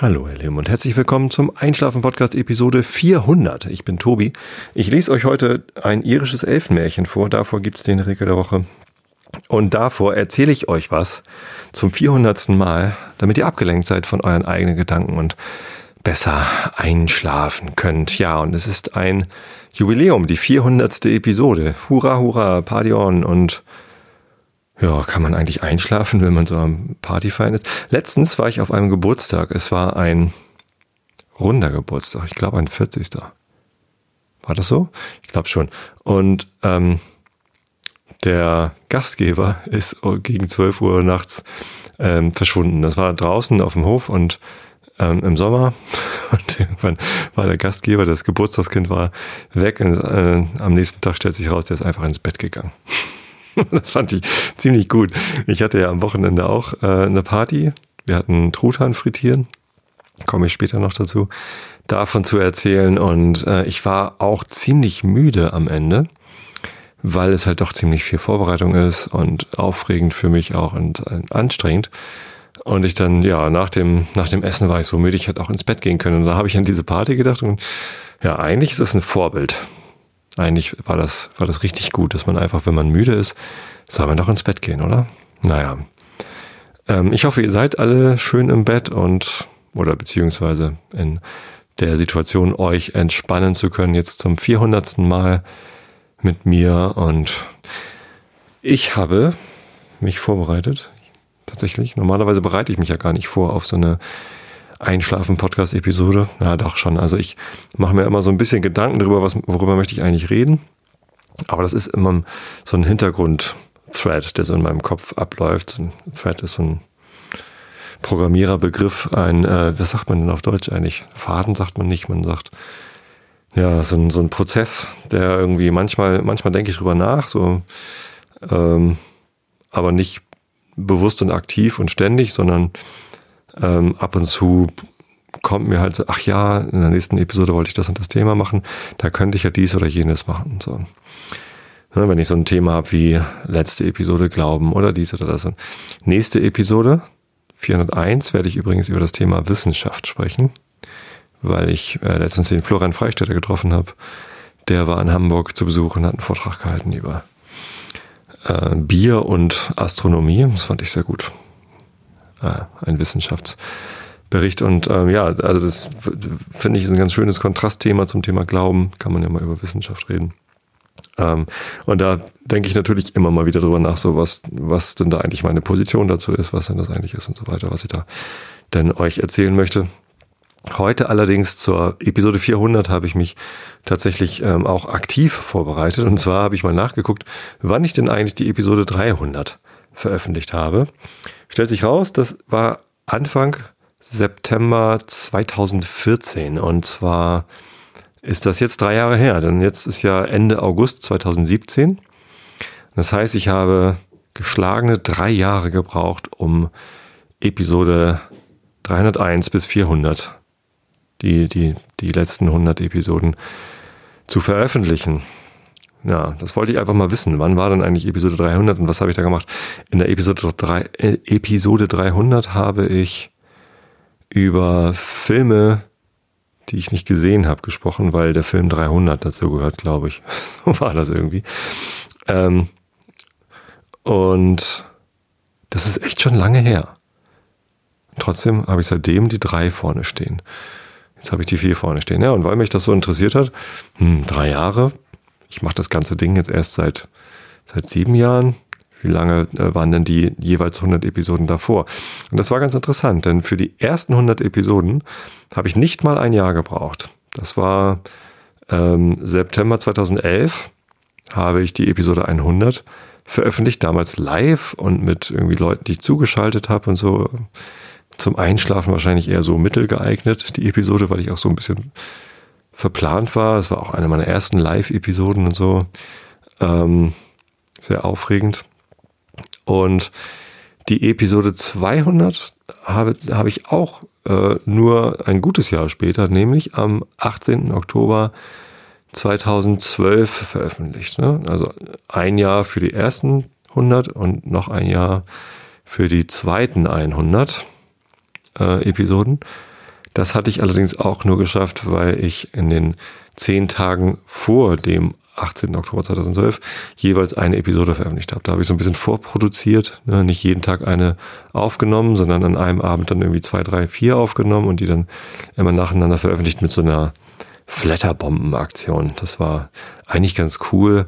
Hallo, ihr Lieben, und herzlich willkommen zum Einschlafen-Podcast Episode 400. Ich bin Tobi. Ich lese euch heute ein irisches Elfenmärchen vor. Davor gibt's den Regel der Woche. Und davor erzähle ich euch was zum 400. Mal, damit ihr abgelenkt seid von euren eigenen Gedanken und besser einschlafen könnt. Ja, und es ist ein Jubiläum, die 400. Episode. Hurra, hurra, Party und ja, kann man eigentlich einschlafen, wenn man so am Partyfeiern ist? Letztens war ich auf einem Geburtstag. Es war ein runder Geburtstag. Ich glaube ein 40. War das so? Ich glaube schon. Und ähm, der Gastgeber ist gegen 12 Uhr nachts ähm, verschwunden. Das war draußen auf dem Hof und ähm, im Sommer. Und irgendwann war der Gastgeber, das Geburtstagskind war weg. Und äh, am nächsten Tag stellt sich raus, der ist einfach ins Bett gegangen. das fand ich ziemlich gut. Ich hatte ja am Wochenende auch äh, eine Party. Wir hatten Truthahn frittieren. Komme ich später noch dazu, davon zu erzählen. Und äh, ich war auch ziemlich müde am Ende, weil es halt doch ziemlich viel Vorbereitung ist und aufregend für mich auch und äh, anstrengend. Und ich dann, ja, nach dem, nach dem Essen war ich so müde, ich hätte auch ins Bett gehen können. Und da habe ich an diese Party gedacht und ja, eigentlich ist es ein Vorbild eigentlich war das, war das richtig gut, dass man einfach, wenn man müde ist, soll man doch ins Bett gehen, oder? Naja. Ähm, ich hoffe, ihr seid alle schön im Bett und, oder beziehungsweise in der Situation, euch entspannen zu können, jetzt zum 400. Mal mit mir und ich habe mich vorbereitet. Tatsächlich. Normalerweise bereite ich mich ja gar nicht vor auf so eine Einschlafen-Podcast-Episode. Ja, doch schon. Also ich mache mir immer so ein bisschen Gedanken darüber, was, worüber möchte ich eigentlich reden. Aber das ist immer so ein Hintergrund-Thread, der so in meinem Kopf abläuft. Ein Thread ist so ein Programmiererbegriff, ein, äh, was sagt man denn auf Deutsch eigentlich? Faden sagt man nicht, man sagt, ja, so ein, so ein Prozess, der irgendwie manchmal, manchmal denke ich drüber nach, so, ähm, aber nicht bewusst und aktiv und ständig, sondern ähm, ab und zu kommt mir halt so, ach ja, in der nächsten Episode wollte ich das und das Thema machen, da könnte ich ja dies oder jenes machen. So. Ja, wenn ich so ein Thema habe wie letzte Episode Glauben oder dies oder das. Nächste Episode, 401, werde ich übrigens über das Thema Wissenschaft sprechen, weil ich äh, letztens den Florian Freistetter getroffen habe. Der war in Hamburg zu Besuch und hat einen Vortrag gehalten über äh, Bier und Astronomie. Das fand ich sehr gut ein Wissenschaftsbericht. Und ähm, ja, also das finde ich ist ein ganz schönes Kontrastthema zum Thema Glauben. Kann man ja mal über Wissenschaft reden. Ähm, und da denke ich natürlich immer mal wieder drüber nach, so was, was denn da eigentlich meine Position dazu ist, was denn das eigentlich ist und so weiter, was ich da denn euch erzählen möchte. Heute allerdings zur Episode 400 habe ich mich tatsächlich ähm, auch aktiv vorbereitet. Und zwar habe ich mal nachgeguckt, wann ich denn eigentlich die Episode 300 veröffentlicht habe. Stellt sich raus, das war Anfang September 2014 und zwar ist das jetzt drei Jahre her, denn jetzt ist ja Ende August 2017. Das heißt, ich habe geschlagene drei Jahre gebraucht, um Episode 301 bis 400, die, die, die letzten 100 Episoden zu veröffentlichen. Ja, das wollte ich einfach mal wissen. Wann war denn eigentlich Episode 300 und was habe ich da gemacht? In der Episode, 3, äh, Episode 300 habe ich über Filme, die ich nicht gesehen habe, gesprochen, weil der Film 300 dazu gehört, glaube ich. so war das irgendwie. Ähm, und das ist echt schon lange her. Trotzdem habe ich seitdem die drei vorne stehen. Jetzt habe ich die vier vorne stehen. Ja, und weil mich das so interessiert hat, hm, drei Jahre, ich mache das ganze Ding jetzt erst seit, seit sieben Jahren. Wie lange äh, waren denn die jeweils 100 Episoden davor? Und das war ganz interessant, denn für die ersten 100 Episoden habe ich nicht mal ein Jahr gebraucht. Das war ähm, September 2011 habe ich die Episode 100 veröffentlicht, damals live und mit irgendwie Leuten, die ich zugeschaltet habe und so. Zum Einschlafen wahrscheinlich eher so mittelgeeignet, die Episode, weil ich auch so ein bisschen verplant war. Es war auch eine meiner ersten Live-Episoden und so. Ähm, sehr aufregend. Und die Episode 200 habe, habe ich auch äh, nur ein gutes Jahr später, nämlich am 18. Oktober 2012 veröffentlicht. Ne? Also ein Jahr für die ersten 100 und noch ein Jahr für die zweiten 100 äh, Episoden. Das hatte ich allerdings auch nur geschafft, weil ich in den zehn Tagen vor dem 18. Oktober 2012 jeweils eine Episode veröffentlicht habe. Da habe ich so ein bisschen vorproduziert, ne? nicht jeden Tag eine aufgenommen, sondern an einem Abend dann irgendwie zwei, drei, vier aufgenommen und die dann immer nacheinander veröffentlicht mit so einer Flatterbomben-Aktion. Das war eigentlich ganz cool.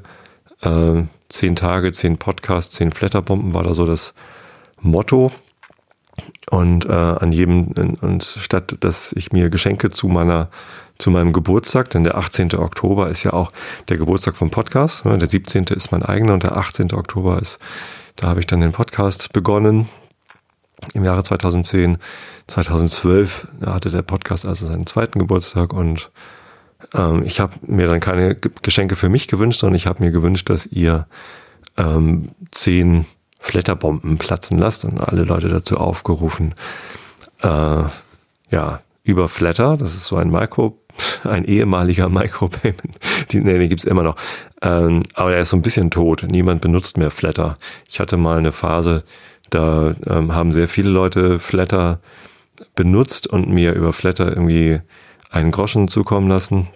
Äh, zehn Tage, zehn Podcasts, zehn Flatterbomben war da so das Motto. Und äh, an jedem, und statt dass ich mir Geschenke zu meiner zu meinem Geburtstag, denn der 18. Oktober ist ja auch der Geburtstag vom Podcast. Der 17. ist mein eigener und der 18. Oktober ist, da habe ich dann den Podcast begonnen im Jahre 2010. 2012 hatte der Podcast also seinen zweiten Geburtstag und ähm, ich habe mir dann keine Geschenke für mich gewünscht, sondern ich habe mir gewünscht, dass ihr ähm, zehn Flatterbomben platzen lasst und alle Leute dazu aufgerufen, äh, ja, über Flatter, das ist so ein Micro, ein ehemaliger Micropayment, die, nee, den gibt's immer noch, ähm, aber er ist so ein bisschen tot, niemand benutzt mehr Flatter. Ich hatte mal eine Phase, da ähm, haben sehr viele Leute Flatter benutzt und mir über Flatter irgendwie einen Groschen zukommen lassen.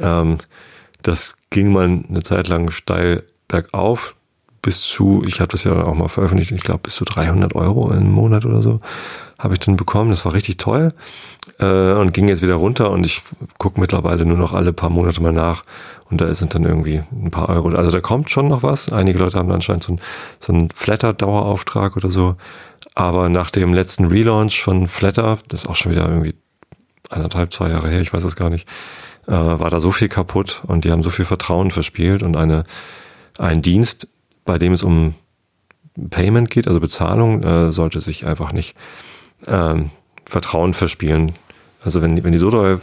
Ähm, das ging mal eine Zeit lang steil bergauf bis zu, ich habe das ja auch mal veröffentlicht, ich glaube bis zu 300 Euro im Monat oder so habe ich dann bekommen. Das war richtig toll äh, und ging jetzt wieder runter und ich gucke mittlerweile nur noch alle paar Monate mal nach und da sind dann irgendwie ein paar Euro. Also da kommt schon noch was. Einige Leute haben anscheinend so einen so einen Flatter-Dauerauftrag oder so. Aber nach dem letzten Relaunch von Flatter, das ist auch schon wieder irgendwie anderthalb, zwei Jahre her, ich weiß es gar nicht, äh, war da so viel kaputt und die haben so viel Vertrauen verspielt und eine, ein Dienst, bei dem es um Payment geht, also Bezahlung, äh, sollte sich einfach nicht ähm, Vertrauen verspielen. Also wenn, wenn die so doll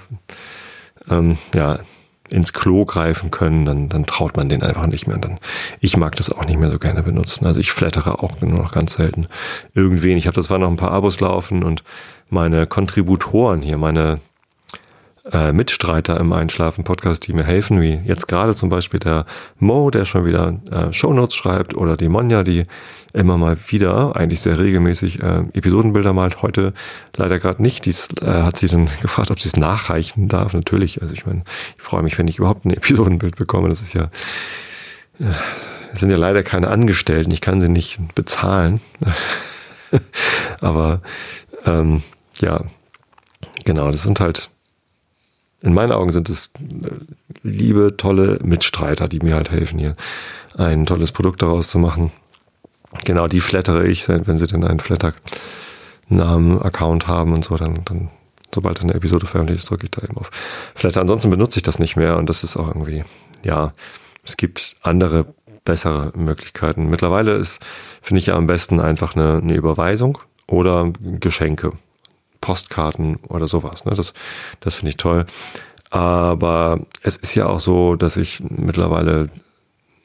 ähm, ja, ins Klo greifen können, dann, dann traut man denen einfach nicht mehr. Und dann, ich mag das auch nicht mehr so gerne benutzen. Also ich flattere auch nur noch ganz selten irgendwen. Ich habe das zwar noch ein paar Abos laufen und meine Kontributoren hier, meine äh, Mitstreiter im Einschlafen-Podcast, die mir helfen, wie jetzt gerade zum Beispiel der Mo, der schon wieder äh, Shownotes schreibt, oder die Monja, die immer mal wieder, eigentlich sehr regelmäßig äh, Episodenbilder malt. Heute leider gerade nicht. Dies äh, hat sie dann gefragt, ob sie es nachreichen darf. Natürlich. Also ich meine, ich freue mich, wenn ich überhaupt ein Episodenbild bekomme. Das ist ja, äh, es sind ja leider keine Angestellten. Ich kann sie nicht bezahlen. Aber ähm, ja, genau, das sind halt in meinen Augen sind es äh, liebe, tolle Mitstreiter, die mir halt helfen, hier ein tolles Produkt daraus zu machen. Genau, die flattere ich, wenn sie denn einen Flatter-Namen-Account haben und so, dann, dann, sobald eine Episode veröffentlicht ist, drücke ich da eben auf Flatter. Ansonsten benutze ich das nicht mehr und das ist auch irgendwie, ja, es gibt andere, bessere Möglichkeiten. Mittlerweile ist, finde ich ja am besten einfach eine, eine Überweisung oder Geschenke. Postkarten oder sowas. Ne? Das, das finde ich toll. Aber es ist ja auch so, dass ich mittlerweile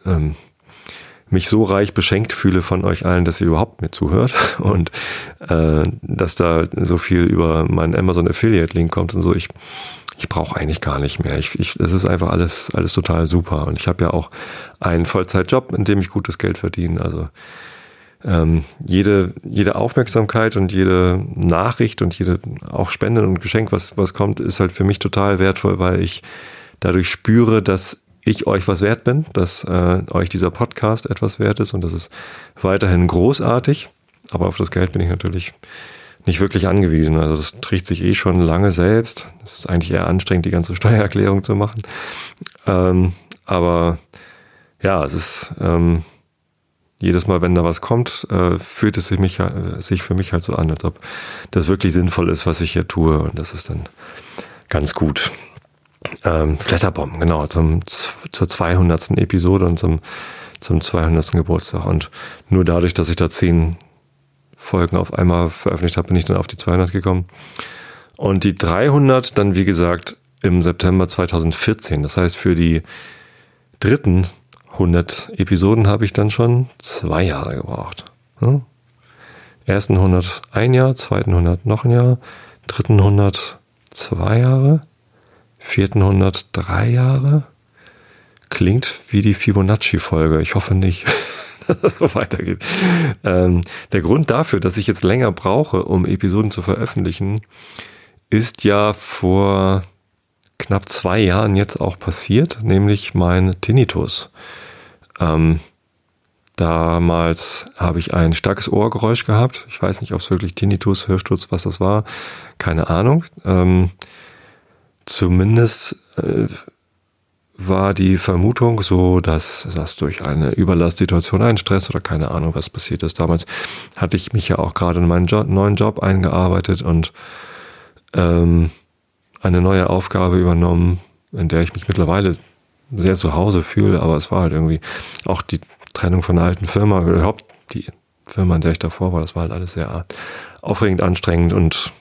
ähm, mich so reich beschenkt fühle von euch allen, dass ihr überhaupt mir zuhört und äh, dass da so viel über meinen Amazon Affiliate Link kommt und so. Ich, ich brauche eigentlich gar nicht mehr. Ich, ich, das ist einfach alles, alles total super. Und ich habe ja auch einen Vollzeitjob, in dem ich gutes Geld verdiene. Also ähm, jede, jede Aufmerksamkeit und jede Nachricht und jede auch Spende und Geschenk, was, was kommt, ist halt für mich total wertvoll, weil ich dadurch spüre, dass ich euch was wert bin, dass äh, euch dieser Podcast etwas wert ist und das ist weiterhin großartig. Aber auf das Geld bin ich natürlich nicht wirklich angewiesen. Also das trägt sich eh schon lange selbst. Es ist eigentlich eher anstrengend, die ganze Steuererklärung zu machen. Ähm, aber ja, es ist ähm, jedes Mal, wenn da was kommt, äh, fühlt es sich, mich, äh, sich für mich halt so an, als ob das wirklich sinnvoll ist, was ich hier tue. Und das ist dann ganz gut. Ähm, Flatterbomben, genau, zum, zur 200. Episode und zum, zum 200. Geburtstag. Und nur dadurch, dass ich da zehn Folgen auf einmal veröffentlicht habe, bin ich dann auf die 200 gekommen. Und die 300 dann, wie gesagt, im September 2014. Das heißt, für die dritten 100 Episoden habe ich dann schon zwei Jahre gebraucht. Ja? Ersten 100 ein Jahr, zweiten 100 noch ein Jahr, dritten 100 zwei Jahre, vierten 100 drei Jahre. Klingt wie die Fibonacci-Folge. Ich hoffe nicht, dass es so weitergeht. Ähm, der Grund dafür, dass ich jetzt länger brauche, um Episoden zu veröffentlichen, ist ja vor knapp zwei Jahren jetzt auch passiert, nämlich mein Tinnitus. Ähm, damals habe ich ein starkes Ohrgeräusch gehabt. Ich weiß nicht, ob es wirklich Tinnitus, Hörsturz, was das war. Keine Ahnung. Ähm, zumindest äh, war die Vermutung so, dass das durch eine Überlastsituation, einen Stress oder keine Ahnung, was passiert ist. Damals hatte ich mich ja auch gerade in meinen Job, neuen Job eingearbeitet und ähm, eine neue Aufgabe übernommen, in der ich mich mittlerweile sehr zu Hause fühle, aber es war halt irgendwie auch die Trennung von einer alten Firma, überhaupt die Firma, in der ich davor war, das war halt alles sehr aufregend, anstrengend und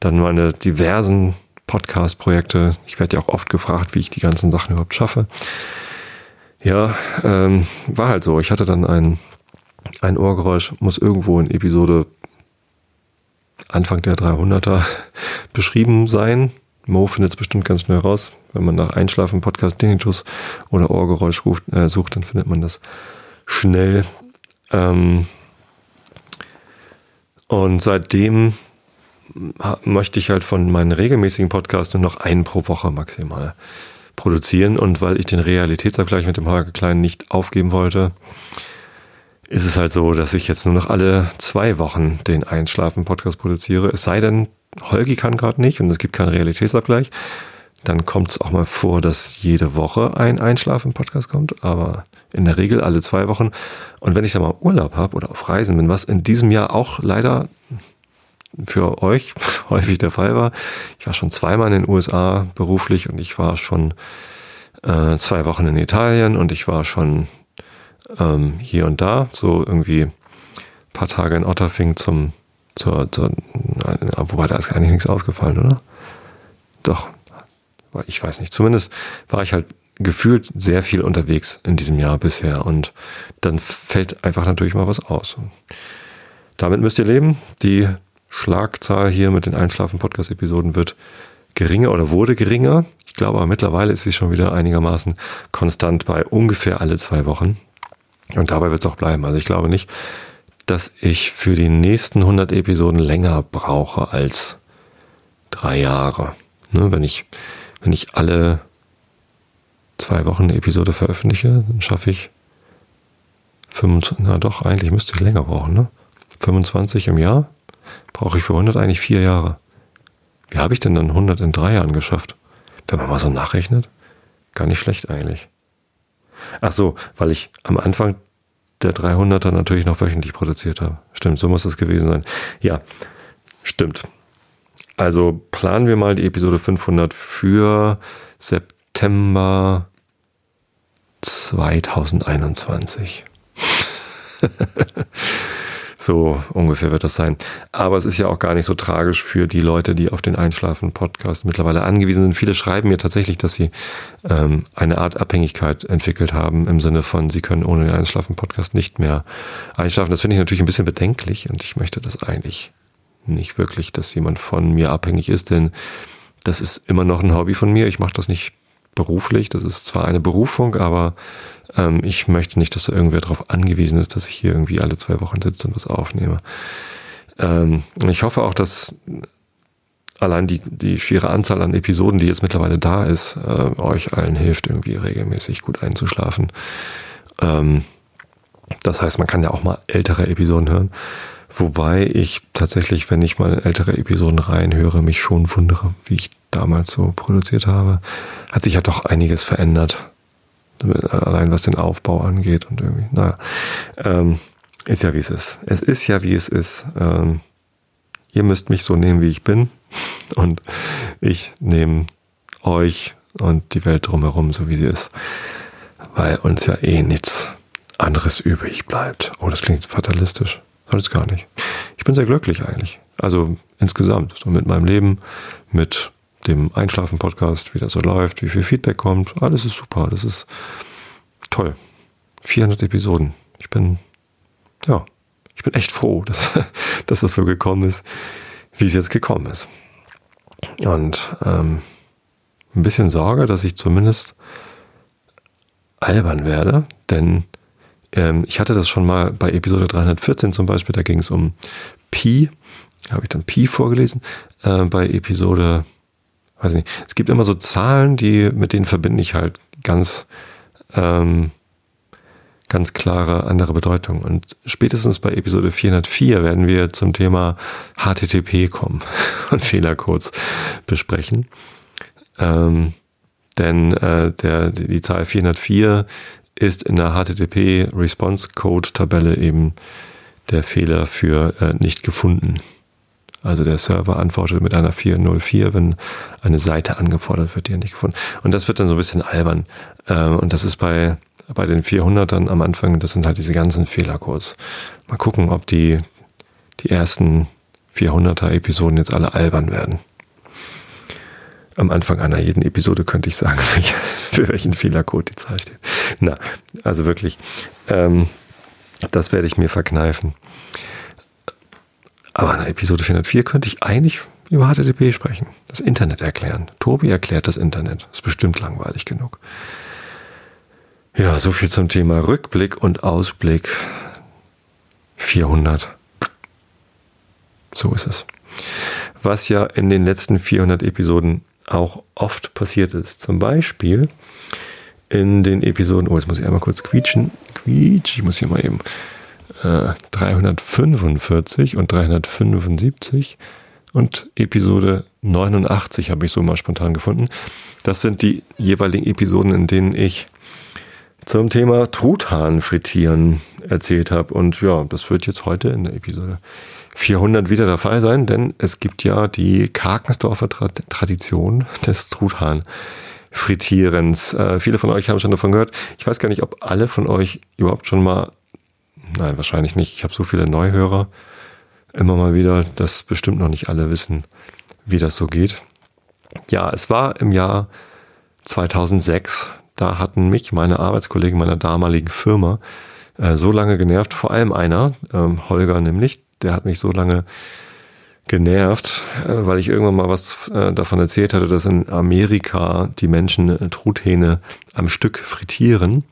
dann meine diversen Podcast-Projekte. Ich werde ja auch oft gefragt, wie ich die ganzen Sachen überhaupt schaffe. Ja, ähm, war halt so. Ich hatte dann ein, ein Ohrgeräusch, muss irgendwo in Episode Anfang der 300er beschrieben sein. Mo findet es bestimmt ganz schnell raus. Wenn man nach Einschlafen, Podcast, Tinnitus oder Ohrgeräusch ruft, äh, sucht, dann findet man das schnell. Ähm und seitdem möchte ich halt von meinen regelmäßigen Podcasts nur noch einen pro Woche maximal produzieren. Und weil ich den Realitätsabgleich mit dem Holger Klein nicht aufgeben wollte, ist es halt so, dass ich jetzt nur noch alle zwei Wochen den Einschlafen-Podcast produziere. Es sei denn, Holgi kann gerade nicht und es gibt keinen Realitätsabgleich. Dann kommt es auch mal vor, dass jede Woche ein Einschlafen-Podcast kommt, aber in der Regel alle zwei Wochen. Und wenn ich da mal Urlaub habe oder auf Reisen bin, was in diesem Jahr auch leider für euch häufig der Fall war. Ich war schon zweimal in den USA beruflich und ich war schon äh, zwei Wochen in Italien und ich war schon ähm, hier und da, so irgendwie ein paar Tage in Otterfing zum, zur, zur, wobei da ist eigentlich nichts ausgefallen, oder? Doch, ich weiß nicht. Zumindest war ich halt gefühlt sehr viel unterwegs in diesem Jahr bisher und dann fällt einfach natürlich mal was aus. Damit müsst ihr leben. Die Schlagzahl hier mit den Einschlafen-Podcast-Episoden wird geringer oder wurde geringer. Ich glaube aber mittlerweile ist sie schon wieder einigermaßen konstant bei ungefähr alle zwei Wochen. Und dabei wird es auch bleiben. Also ich glaube nicht, dass ich für die nächsten 100 Episoden länger brauche als drei Jahre. Ne, wenn ich, wenn ich alle zwei Wochen eine Episode veröffentliche, dann schaffe ich 25, na doch, eigentlich müsste ich länger brauchen, ne? 25 im Jahr brauche ich für 100 eigentlich vier Jahre. Wie habe ich denn dann 100 in drei Jahren geschafft? Wenn man mal so nachrechnet, gar nicht schlecht eigentlich. Ach so, weil ich am Anfang der 300er natürlich noch wöchentlich produziert habe. Stimmt, so muss das gewesen sein. Ja, stimmt. Also planen wir mal die Episode 500 für September 2021. So ungefähr wird das sein. Aber es ist ja auch gar nicht so tragisch für die Leute, die auf den Einschlafen-Podcast mittlerweile angewiesen sind. Viele schreiben mir tatsächlich, dass sie ähm, eine Art Abhängigkeit entwickelt haben, im Sinne von, sie können ohne den Einschlafen-Podcast nicht mehr einschlafen. Das finde ich natürlich ein bisschen bedenklich und ich möchte das eigentlich nicht wirklich, dass jemand von mir abhängig ist, denn das ist immer noch ein Hobby von mir. Ich mache das nicht beruflich. Das ist zwar eine Berufung, aber ähm, ich möchte nicht, dass da irgendwer darauf angewiesen ist, dass ich hier irgendwie alle zwei Wochen sitze und was aufnehme. Ähm, ich hoffe auch, dass allein die, die schiere Anzahl an Episoden, die jetzt mittlerweile da ist, äh, euch allen hilft, irgendwie regelmäßig gut einzuschlafen. Ähm, das heißt, man kann ja auch mal ältere Episoden hören. Wobei ich tatsächlich, wenn ich mal ältere Episoden reinhöre, mich schon wundere, wie ich damals so produziert habe. Hat sich ja doch einiges verändert. Allein was den Aufbau angeht und irgendwie, naja. Ähm, ist ja wie es ist. Es ist ja wie es ist. Ähm, ihr müsst mich so nehmen, wie ich bin. Und ich nehme euch und die Welt drumherum, so wie sie ist. Weil uns ja eh nichts anderes übrig bleibt. Oh, das klingt fatalistisch. Alles gar nicht. Ich bin sehr glücklich eigentlich. Also insgesamt, so mit meinem Leben, mit dem Einschlafen-Podcast, wie das so läuft, wie viel Feedback kommt. Alles ist super. Das ist toll. 400 Episoden. Ich bin, ja, ich bin echt froh, dass, dass das so gekommen ist, wie es jetzt gekommen ist. Und ähm, ein bisschen Sorge, dass ich zumindest albern werde, denn ähm, ich hatte das schon mal bei Episode 314 zum Beispiel, da ging es um Pi. habe ich dann Pi vorgelesen, äh, bei Episode, weiß nicht, es gibt immer so Zahlen, die, mit denen verbinde ich halt ganz, ähm, ganz klare andere Bedeutung. Und spätestens bei Episode 404 werden wir zum Thema HTTP kommen und Fehlercodes besprechen. Ähm, denn äh, der, die Zahl 404 ist in der HTTP Response Code Tabelle eben der Fehler für äh, nicht gefunden. Also der Server antwortet mit einer 404, wenn eine Seite angefordert wird, die er nicht gefunden. Und das wird dann so ein bisschen albern. Äh, und das ist bei, bei den 400ern am Anfang, das sind halt diese ganzen Fehlercodes. Mal gucken, ob die, die ersten 400er Episoden jetzt alle albern werden. Am Anfang einer jeden Episode könnte ich sagen, für welchen Fehlercode die Zahl steht. Na, also wirklich, ähm, das werde ich mir verkneifen. Aber in der Episode 404 könnte ich eigentlich über HTTP sprechen, das Internet erklären. Tobi erklärt das Internet. Ist bestimmt langweilig genug. Ja, so viel zum Thema Rückblick und Ausblick 400. So ist es. Was ja in den letzten 400 Episoden auch oft passiert ist. Zum Beispiel in den Episoden, oh, jetzt muss ich einmal kurz quietschen. Quietsch, ich muss hier mal eben 345 äh, und 375 und Episode 89 habe ich so mal spontan gefunden. Das sind die jeweiligen Episoden, in denen ich zum Thema Truthahn frittieren erzählt habe. Und ja, das wird jetzt heute in der Episode 400 wieder der Fall sein, denn es gibt ja die Karkensdorfer Tradition des Truthahn Frittierens. Äh, viele von euch haben schon davon gehört. Ich weiß gar nicht, ob alle von euch überhaupt schon mal Nein, wahrscheinlich nicht. Ich habe so viele Neuhörer immer mal wieder, dass bestimmt noch nicht alle wissen, wie das so geht. Ja, es war im Jahr 2006. Da hatten mich meine Arbeitskollegen meiner damaligen Firma äh, so lange genervt, vor allem einer, ähm, Holger nämlich, der hat mich so lange genervt, äh, weil ich irgendwann mal was äh, davon erzählt hatte, dass in Amerika die Menschen äh, Truthähne am Stück frittieren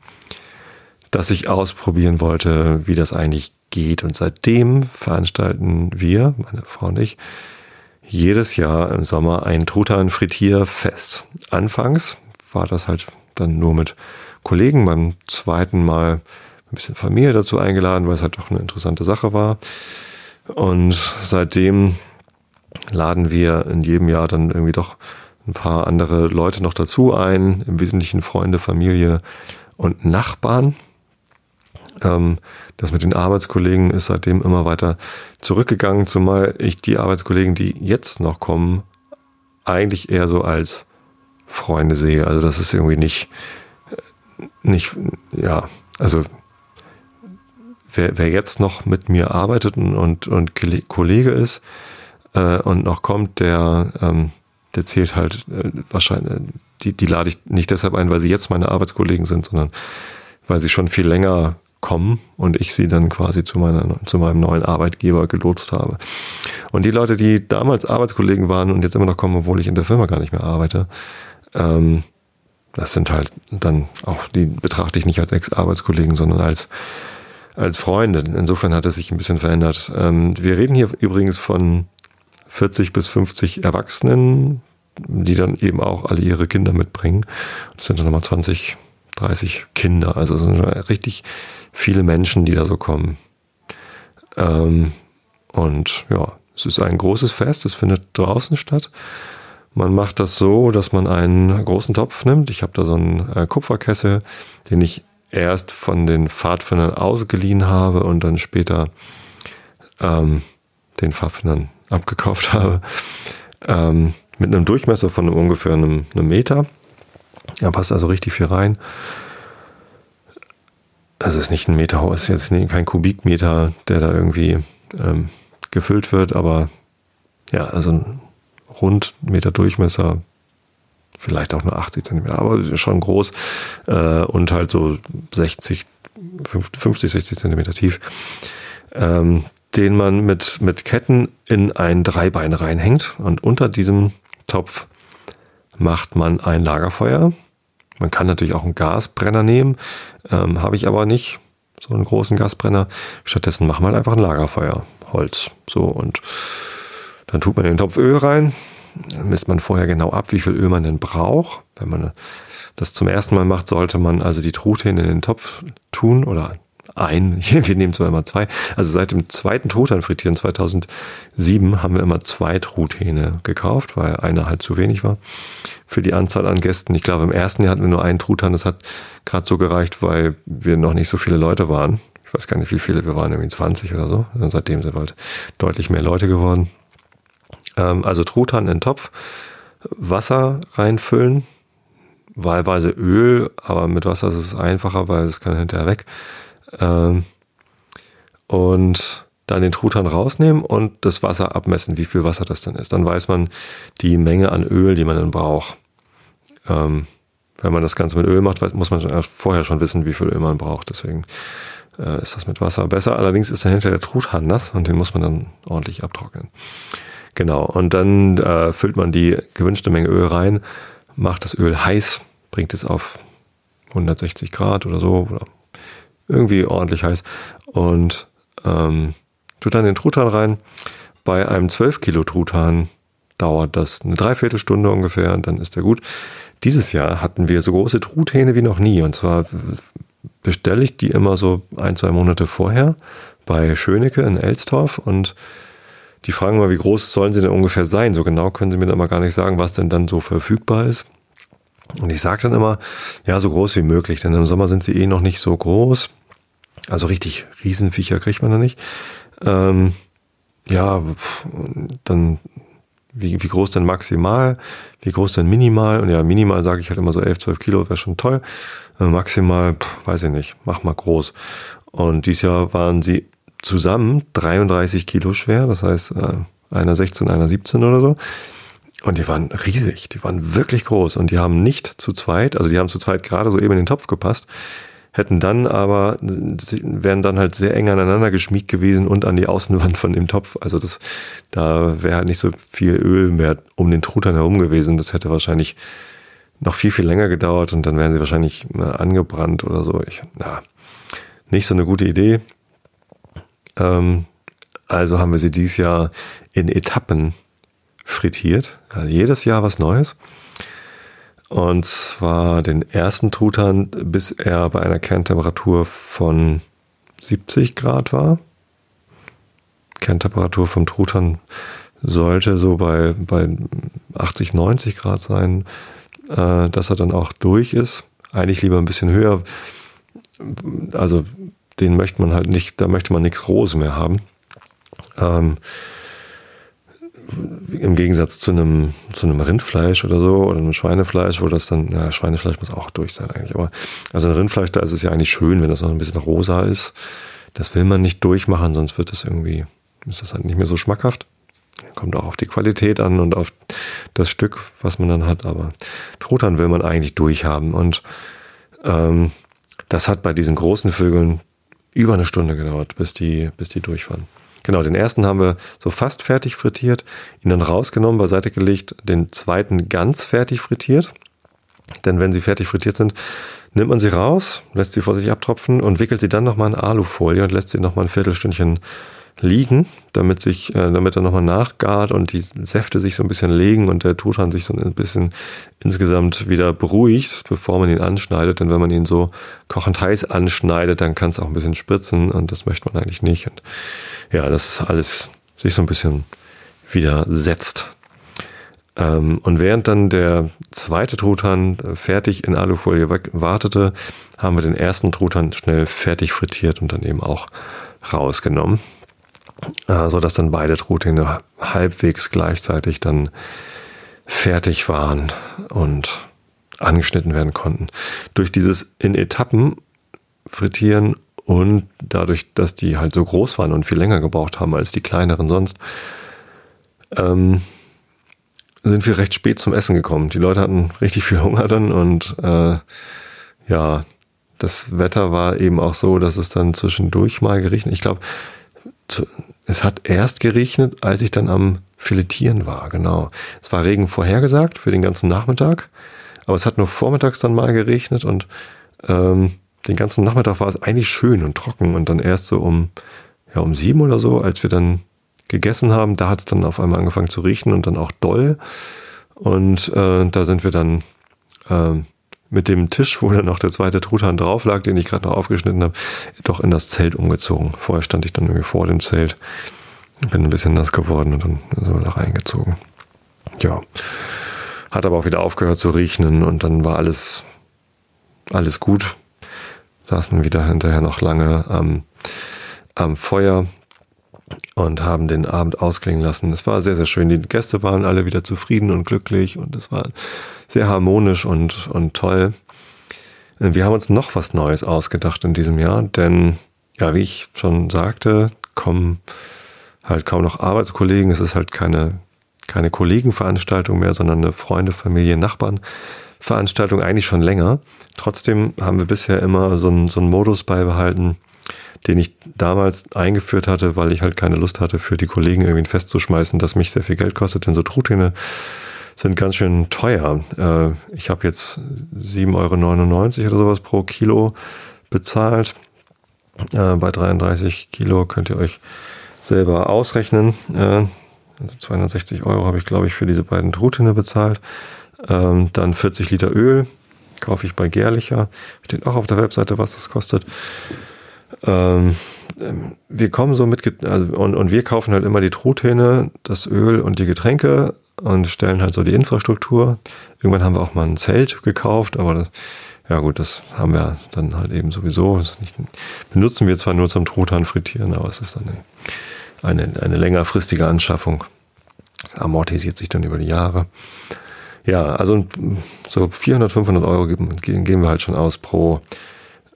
dass ich ausprobieren wollte, wie das eigentlich geht. Und seitdem veranstalten wir, meine Frau und ich, jedes Jahr im Sommer ein Truthahn-Frittierfest. Anfangs war das halt dann nur mit Kollegen, beim zweiten Mal ein bisschen Familie dazu eingeladen, weil es halt doch eine interessante Sache war. Und seitdem laden wir in jedem Jahr dann irgendwie doch ein paar andere Leute noch dazu ein, im Wesentlichen Freunde, Familie und Nachbarn. Ähm, das mit den Arbeitskollegen ist seitdem immer weiter zurückgegangen, zumal ich die Arbeitskollegen, die jetzt noch kommen, eigentlich eher so als Freunde sehe. Also das ist irgendwie nicht, äh, nicht, ja, also wer, wer jetzt noch mit mir arbeitet und, und, und Kollege ist äh, und noch kommt, der, ähm, der zählt halt äh, wahrscheinlich, die, die lade ich nicht deshalb ein, weil sie jetzt meine Arbeitskollegen sind, sondern weil sie schon viel länger kommen und ich sie dann quasi zu, meiner, zu meinem neuen Arbeitgeber gelotst habe. Und die Leute, die damals Arbeitskollegen waren und jetzt immer noch kommen, obwohl ich in der Firma gar nicht mehr arbeite, ähm, das sind halt dann auch, die betrachte ich nicht als Ex-Arbeitskollegen, sondern als, als Freunde. Insofern hat es sich ein bisschen verändert. Ähm, wir reden hier übrigens von 40 bis 50 Erwachsenen, die dann eben auch alle ihre Kinder mitbringen. Das sind dann nochmal 20, 30 Kinder. Also es sind richtig viele Menschen, die da so kommen. Ähm, und ja, es ist ein großes Fest, es findet draußen statt. Man macht das so, dass man einen großen Topf nimmt. Ich habe da so einen äh, Kupferkessel, den ich erst von den Pfadfindern ausgeliehen habe und dann später ähm, den Pfadfindern abgekauft habe. Ähm, mit einem Durchmesser von ungefähr einem, einem Meter. Da passt also richtig viel rein. Also es ist nicht ein Meter ist jetzt kein Kubikmeter, der da irgendwie ähm, gefüllt wird, aber ja, also ein rund Meter Durchmesser, vielleicht auch nur 80 Zentimeter, aber schon groß äh, und halt so 60, 50, 60 Zentimeter tief, ähm, den man mit, mit Ketten in ein Dreibein reinhängt und unter diesem Topf macht man ein Lagerfeuer man kann natürlich auch einen Gasbrenner nehmen, ähm, habe ich aber nicht, so einen großen Gasbrenner. Stattdessen wir halt einfach ein Lagerfeuer, Holz. So und Dann tut man in den Topf Öl rein, misst man vorher genau ab, wie viel Öl man denn braucht. Wenn man das zum ersten Mal macht, sollte man also die Truthähne in den Topf tun oder ein, wir nehmen zwar immer zwei, also seit dem zweiten Truthahn frittieren 2007 haben wir immer zwei Truthähne gekauft, weil einer halt zu wenig war für die Anzahl an Gästen. Ich glaube, im ersten Jahr hatten wir nur einen Truthahn, das hat gerade so gereicht, weil wir noch nicht so viele Leute waren. Ich weiß gar nicht, wie viele wir waren, irgendwie 20 oder so. Und seitdem sind halt deutlich mehr Leute geworden. Ähm, also Truthahn in den Topf, Wasser reinfüllen, wahlweise Öl, aber mit Wasser ist es einfacher, weil es kann hinterher weg. Ähm, und dann den Truthahn rausnehmen und das Wasser abmessen, wie viel Wasser das dann ist. Dann weiß man die Menge an Öl, die man dann braucht. Ähm, wenn man das Ganze mit Öl macht, muss man vorher schon wissen, wie viel Öl man braucht. Deswegen äh, ist das mit Wasser besser. Allerdings ist dahinter der Truthahn nass und den muss man dann ordentlich abtrocknen. Genau. Und dann äh, füllt man die gewünschte Menge Öl rein, macht das Öl heiß, bringt es auf 160 Grad oder so oder irgendwie ordentlich heiß und ähm, tut dann den Truthahn rein. Bei einem 12 Kilo Truthahn dauert das eine Dreiviertelstunde ungefähr und dann ist er gut. Dieses Jahr hatten wir so große Truthähne wie noch nie und zwar bestelle ich die immer so ein, zwei Monate vorher bei Schönecke in Elstorf und die fragen mal, wie groß sollen sie denn ungefähr sein? So genau können sie mir dann immer gar nicht sagen, was denn dann so verfügbar ist. Und ich sage dann immer, ja, so groß wie möglich, denn im Sommer sind sie eh noch nicht so groß. Also richtig Riesenviecher kriegt man da nicht. Ähm, ja, dann wie, wie groß denn maximal, wie groß denn minimal? Und ja, minimal sage ich halt immer so 11, 12 Kilo wäre schon toll. Äh, maximal, pff, weiß ich nicht, mach mal groß. Und dieses Jahr waren sie zusammen 33 Kilo schwer, das heißt äh, einer 16, einer 17 oder so. Und die waren riesig, die waren wirklich groß und die haben nicht zu zweit, also die haben zu zweit gerade so eben in den Topf gepasst, hätten dann aber, wären dann halt sehr eng aneinander geschmiegt gewesen und an die Außenwand von dem Topf. Also das, da wäre halt nicht so viel Öl mehr um den Truthahn herum gewesen. Das hätte wahrscheinlich noch viel, viel länger gedauert und dann wären sie wahrscheinlich angebrannt oder so. Ich, na, nicht so eine gute Idee. Ähm, also haben wir sie dieses Jahr in Etappen frittiert. Also jedes Jahr was Neues. Und zwar den ersten Truthahn, bis er bei einer Kerntemperatur von 70 Grad war. Kerntemperatur vom Truthahn sollte so bei, bei 80, 90 Grad sein, äh, dass er dann auch durch ist. Eigentlich lieber ein bisschen höher. Also den möchte man halt nicht, da möchte man nichts Rohes mehr haben. Ähm, im Gegensatz zu einem, zu einem Rindfleisch oder so oder einem Schweinefleisch, wo das dann, ja, Schweinefleisch muss auch durch sein eigentlich, aber also ein Rindfleisch, da ist es ja eigentlich schön, wenn das noch ein bisschen rosa ist. Das will man nicht durchmachen, sonst wird das irgendwie, ist das halt nicht mehr so schmackhaft. Kommt auch auf die Qualität an und auf das Stück, was man dann hat, aber Truthahn will man eigentlich durchhaben und ähm, das hat bei diesen großen Vögeln über eine Stunde gedauert, bis die, bis die durch waren. Genau, den ersten haben wir so fast fertig frittiert, ihn dann rausgenommen, beiseite gelegt, den zweiten ganz fertig frittiert. Denn wenn sie fertig frittiert sind, nimmt man sie raus, lässt sie vor sich abtropfen und wickelt sie dann nochmal in Alufolie und lässt sie nochmal ein Viertelstündchen liegen, damit sich, äh, damit er nochmal nachgart und die Säfte sich so ein bisschen legen und der Truthahn sich so ein bisschen insgesamt wieder beruhigt, bevor man ihn anschneidet. Denn wenn man ihn so kochend heiß anschneidet, dann kann es auch ein bisschen spritzen und das möchte man eigentlich nicht. Und ja, das alles sich so ein bisschen wieder setzt. Ähm, und während dann der zweite Truthahn fertig in Alufolie wartete, haben wir den ersten Truthahn schnell fertig frittiert und dann eben auch rausgenommen äh, so dass dann beide Truthähne halbwegs gleichzeitig dann fertig waren und angeschnitten werden konnten. Durch dieses in Etappen frittieren und dadurch, dass die halt so groß waren und viel länger gebraucht haben als die kleineren sonst, ähm, sind wir recht spät zum Essen gekommen. Die Leute hatten richtig viel Hunger dann und äh, ja, das Wetter war eben auch so, dass es dann zwischendurch mal geregnet. Ich glaube, es hat erst geregnet, als ich dann am Filetieren war, genau. Es war Regen vorhergesagt für den ganzen Nachmittag, aber es hat nur vormittags dann mal geregnet und ähm, den ganzen Nachmittag war es eigentlich schön und trocken und dann erst so um, ja, um sieben oder so, als wir dann gegessen haben, da hat es dann auf einmal angefangen zu riechen und dann auch doll. Und äh, da sind wir dann äh, mit dem Tisch, wo dann noch der zweite Truthahn drauf lag, den ich gerade noch aufgeschnitten habe, doch in das Zelt umgezogen. Vorher stand ich dann irgendwie vor dem Zelt, bin ein bisschen nass geworden und dann sind wir da reingezogen. Ja, hat aber auch wieder aufgehört zu riechen und dann war alles, alles gut. Saß man wieder hinterher noch lange am, am Feuer und haben den Abend ausklingen lassen. Es war sehr, sehr schön. Die Gäste waren alle wieder zufrieden und glücklich und es war sehr harmonisch und, und toll. Wir haben uns noch was Neues ausgedacht in diesem Jahr, denn ja, wie ich schon sagte, kommen halt kaum noch Arbeitskollegen. Es ist halt keine, keine Kollegenveranstaltung mehr, sondern eine Freunde, Familie, Nachbarn Veranstaltung eigentlich schon länger. Trotzdem haben wir bisher immer so einen, so einen Modus beibehalten, den ich damals eingeführt hatte, weil ich halt keine Lust hatte, für die Kollegen irgendwie festzuschmeißen, dass mich sehr viel Geld kostet, denn so Truthähne sind ganz schön teuer. Äh, ich habe jetzt 7,99 Euro oder sowas pro Kilo bezahlt. Äh, bei 33 Kilo könnt ihr euch selber ausrechnen. Äh, 260 also Euro habe ich, glaube ich, für diese beiden Truthähne bezahlt. Ähm, dann 40 Liter Öl kaufe ich bei Gerlicher. Steht auch auf der Webseite, was das kostet. Ähm, wir kommen so mit, also, und, und wir kaufen halt immer die Truthähne, das Öl und die Getränke und stellen halt so die Infrastruktur. Irgendwann haben wir auch mal ein Zelt gekauft, aber das, ja gut, das haben wir dann halt eben sowieso. Nicht, benutzen wir zwar nur zum Truthahn frittieren, aber es ist dann eine, eine, eine längerfristige Anschaffung. Das amortisiert sich dann über die Jahre. Ja, also so 400, 500 Euro geben, geben wir halt schon aus pro,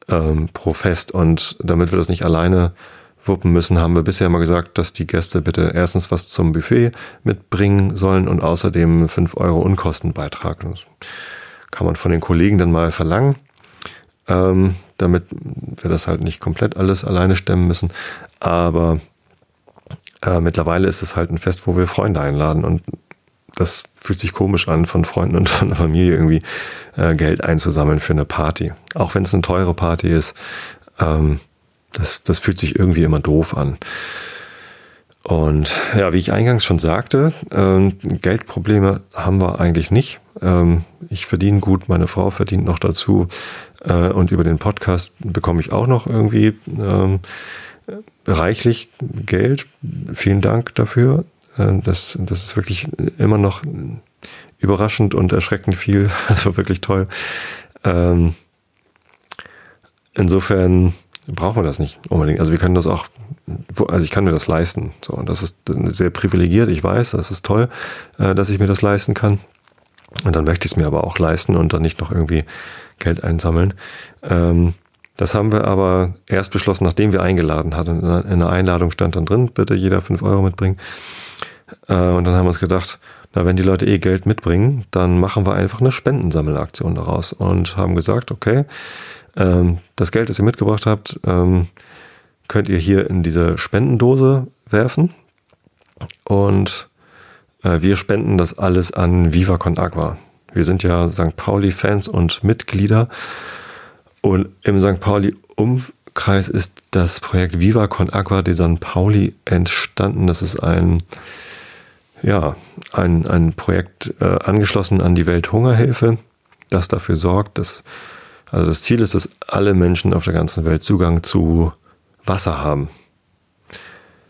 ähm, pro Fest. Und damit wir das nicht alleine wuppen müssen, haben wir bisher mal gesagt, dass die Gäste bitte erstens was zum Buffet mitbringen sollen und außerdem 5 Euro Unkostenbeitrag. Das kann man von den Kollegen dann mal verlangen, ähm, damit wir das halt nicht komplett alles alleine stemmen müssen. Aber äh, mittlerweile ist es halt ein Fest, wo wir Freunde einladen und das fühlt sich komisch an, von Freunden und von der Familie irgendwie äh, Geld einzusammeln für eine Party. Auch wenn es eine teure Party ist, ähm, das, das fühlt sich irgendwie immer doof an. Und ja, wie ich eingangs schon sagte, ähm, Geldprobleme haben wir eigentlich nicht. Ähm, ich verdiene gut, meine Frau verdient noch dazu äh, und über den Podcast bekomme ich auch noch irgendwie ähm, reichlich Geld. Vielen Dank dafür. Äh, das, das ist wirklich immer noch überraschend und erschreckend viel. Also wirklich toll. Ähm, insofern brauchen wir das nicht unbedingt. Also wir können das auch, also ich kann mir das leisten. So, und das ist sehr privilegiert, ich weiß, das ist toll, äh, dass ich mir das leisten kann. Und dann möchte ich es mir aber auch leisten und dann nicht noch irgendwie Geld einsammeln. Ähm, das haben wir aber erst beschlossen, nachdem wir eingeladen hatten. In der Einladung stand dann drin, bitte jeder fünf Euro mitbringen. Äh, und dann haben wir uns gedacht, na, wenn die Leute eh Geld mitbringen, dann machen wir einfach eine Spendensammelaktion daraus und haben gesagt, okay, ähm, das Geld, das ihr mitgebracht habt, ähm, könnt ihr hier in diese Spendendose werfen und äh, wir spenden das alles an Viva Con Agua. Wir sind ja St. Pauli-Fans und Mitglieder und im St. Pauli-Umkreis ist das Projekt Viva Con Agua de St. Pauli entstanden. Das ist ein ja, ein, ein Projekt äh, angeschlossen an die Welthungerhilfe, das dafür sorgt, dass, also das Ziel ist, dass alle Menschen auf der ganzen Welt Zugang zu Wasser haben.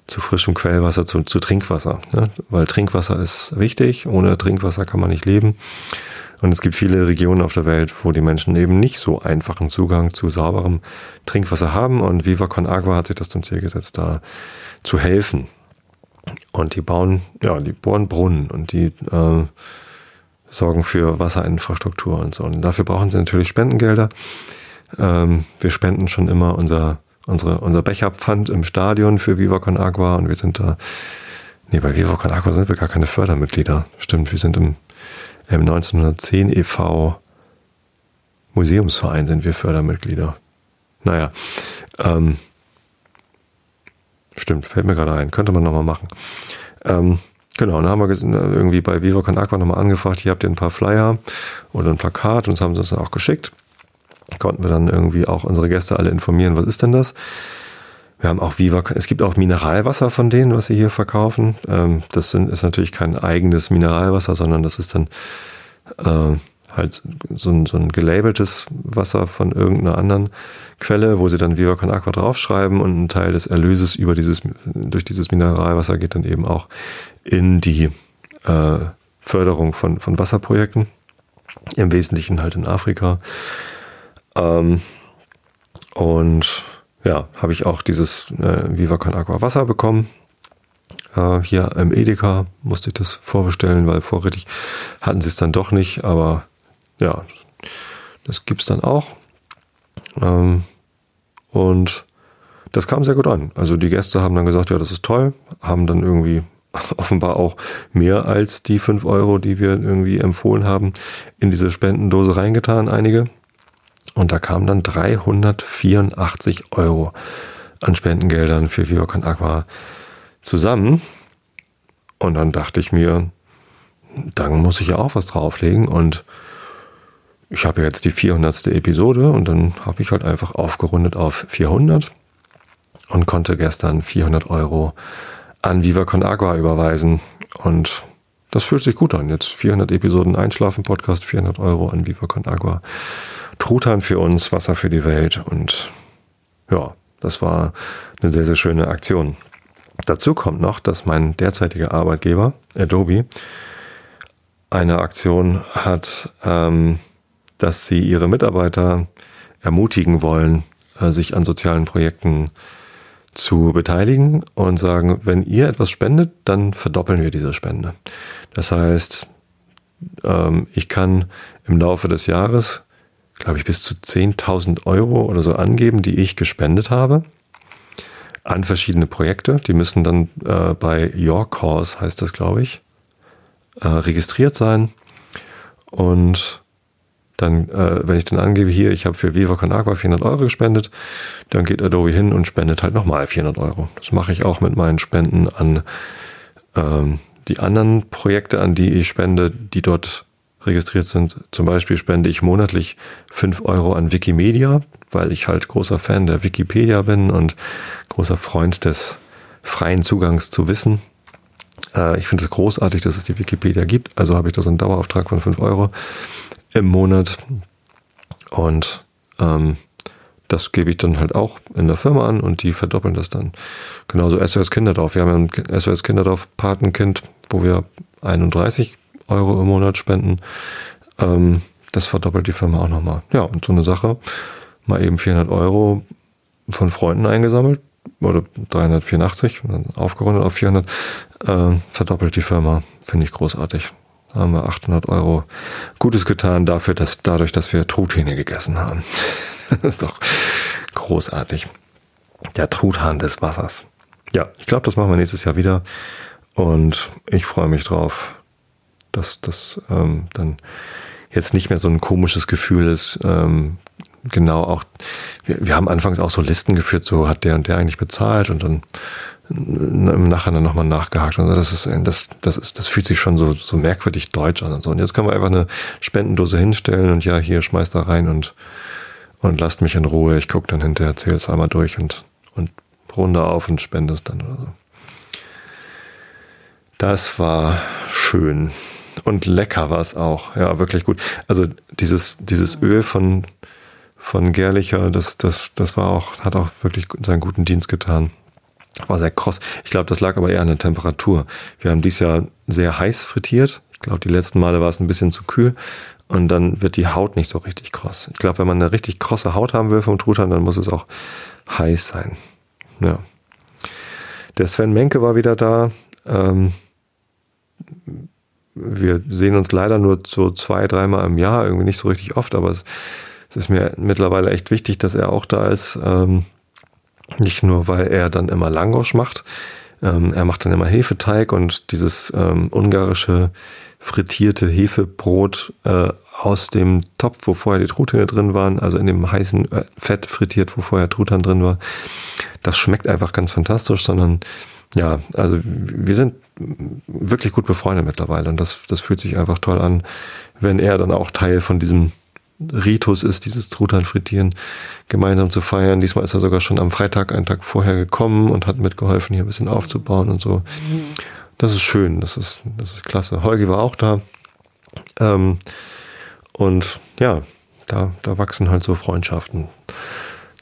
Zu frischem Quellwasser, zu, zu Trinkwasser. Ne? Weil Trinkwasser ist wichtig, ohne Trinkwasser kann man nicht leben. Und es gibt viele Regionen auf der Welt, wo die Menschen eben nicht so einfachen Zugang zu sauberem Trinkwasser haben. Und Viva Con Agua hat sich das zum Ziel gesetzt, da zu helfen. Und die bauen, ja, die bohren Brunnen und die äh, sorgen für Wasserinfrastruktur und so. Und dafür brauchen sie natürlich Spendengelder. Ähm, wir spenden schon immer unser, unsere, unser Becherpfand im Stadion für Viva Con Agua und wir sind da, nee, bei Viva Con Agua sind wir gar keine Fördermitglieder. Stimmt, wir sind im, im 1910 e.V. Museumsverein sind wir Fördermitglieder. Naja, ähm, Stimmt, fällt mir gerade ein. Könnte man nochmal machen. Ähm, genau, dann haben wir irgendwie bei Viva Aqua nochmal angefragt, hier habt ihr ein paar Flyer oder ein Plakat und das haben sie uns auch geschickt. Konnten wir dann irgendwie auch unsere Gäste alle informieren, was ist denn das? Wir haben auch Viva, es gibt auch Mineralwasser von denen, was sie hier verkaufen. Ähm, das sind, ist natürlich kein eigenes Mineralwasser, sondern das ist dann äh, halt so ein, so ein gelabeltes Wasser von irgendeiner anderen Quelle, wo sie dann Viva Con Aqua draufschreiben und ein Teil des Erlöses über dieses, durch dieses Mineralwasser geht dann eben auch in die äh, Förderung von, von Wasserprojekten. Im Wesentlichen halt in Afrika. Ähm, und ja, habe ich auch dieses äh, Viva Con Aqua Wasser bekommen. Äh, hier im Edeka musste ich das vorbestellen, weil vorrätig hatten sie es dann doch nicht. Aber ja, das gibt es dann auch. Ähm, und das kam sehr gut an. Also die Gäste haben dann gesagt, ja, das ist toll, haben dann irgendwie offenbar auch mehr als die 5 Euro, die wir irgendwie empfohlen haben, in diese Spendendose reingetan, einige. Und da kamen dann 384 Euro an Spendengeldern für Viva Con Aqua zusammen. Und dann dachte ich mir, dann muss ich ja auch was drauflegen. Und ich habe jetzt die 400. Episode und dann habe ich halt einfach aufgerundet auf 400 und konnte gestern 400 Euro an Viva Con Agua überweisen. Und das fühlt sich gut an. Jetzt 400 Episoden Einschlafen-Podcast, 400 Euro an Viva Con Agua. Truthahn für uns, Wasser für die Welt. Und ja, das war eine sehr, sehr schöne Aktion. Dazu kommt noch, dass mein derzeitiger Arbeitgeber, Adobe, eine Aktion hat, ähm, dass sie ihre Mitarbeiter ermutigen wollen, äh, sich an sozialen Projekten zu beteiligen und sagen, wenn ihr etwas spendet, dann verdoppeln wir diese Spende. Das heißt, ähm, ich kann im Laufe des Jahres, glaube ich, bis zu 10.000 Euro oder so angeben, die ich gespendet habe an verschiedene Projekte. Die müssen dann äh, bei Your Cause, heißt das, glaube ich, äh, registriert sein. Und dann, äh, wenn ich dann angebe, hier, ich habe für Viva Con Agua 400 Euro gespendet, dann geht Adobe hin und spendet halt nochmal 400 Euro. Das mache ich auch mit meinen Spenden an ähm, die anderen Projekte, an die ich spende, die dort registriert sind. Zum Beispiel spende ich monatlich 5 Euro an Wikimedia, weil ich halt großer Fan der Wikipedia bin und großer Freund des freien Zugangs zu Wissen. Äh, ich finde es großartig, dass es die Wikipedia gibt. Also habe ich da so einen Dauerauftrag von 5 Euro im Monat. Und ähm, das gebe ich dann halt auch in der Firma an und die verdoppeln das dann. Genauso SOS Kinderdorf. Wir haben ja ein SOS Kinderdorf Patenkind, wo wir 31 Euro im Monat spenden. Ähm, das verdoppelt die Firma auch nochmal. Ja, und so eine Sache, mal eben 400 Euro von Freunden eingesammelt oder 384, aufgerundet auf 400, äh, verdoppelt die Firma. Finde ich großartig haben wir 800 Euro Gutes getan dafür, dass dadurch, dass wir Truthähne gegessen haben. das ist doch großartig. Der Truthahn des Wassers. Ja, ich glaube, das machen wir nächstes Jahr wieder. Und ich freue mich drauf, dass das ähm, dann jetzt nicht mehr so ein komisches Gefühl ist. Ähm, genau auch, wir, wir haben anfangs auch so Listen geführt, so hat der und der eigentlich bezahlt und dann im Nachhinein nochmal nachgehakt. Also das ist, das, das ist, das fühlt sich schon so, so merkwürdig deutsch an und so. Und jetzt können wir einfach eine Spendendose hinstellen und ja, hier schmeißt da rein und, und lasst mich in Ruhe. Ich gucke dann hinterher, zähle es einmal durch und, und runde auf und spende es dann oder so. Das war schön. Und lecker war es auch. Ja, wirklich gut. Also dieses, dieses Öl von, von Gerlicher, das, das, das war auch, hat auch wirklich seinen guten Dienst getan. War sehr kross. Ich glaube, das lag aber eher an der Temperatur. Wir haben dies Jahr sehr heiß frittiert. Ich glaube, die letzten Male war es ein bisschen zu kühl. Und dann wird die Haut nicht so richtig kross. Ich glaube, wenn man eine richtig krosse Haut haben will vom Truthahn, dann muss es auch heiß sein. Ja. Der Sven Menke war wieder da. Ähm, wir sehen uns leider nur so zwei, dreimal im Jahr, irgendwie nicht so richtig oft, aber es, es ist mir mittlerweile echt wichtig, dass er auch da ist. Ähm, nicht nur, weil er dann immer Langosch macht. Ähm, er macht dann immer Hefeteig und dieses ähm, ungarische frittierte Hefebrot äh, aus dem Topf, wo vorher die Truthähne drin waren, also in dem heißen äh, Fett frittiert, wo vorher Truthahn drin war. Das schmeckt einfach ganz fantastisch, sondern ja, also wir sind wirklich gut befreundet mittlerweile und das, das fühlt sich einfach toll an, wenn er dann auch Teil von diesem Ritus ist, dieses Truthahn frittieren, gemeinsam zu feiern. Diesmal ist er sogar schon am Freitag, einen Tag vorher gekommen und hat mitgeholfen, hier ein bisschen aufzubauen und so. Das ist schön, das ist, das ist klasse. Holgi war auch da. Ähm, und ja, da, da wachsen halt so Freundschaften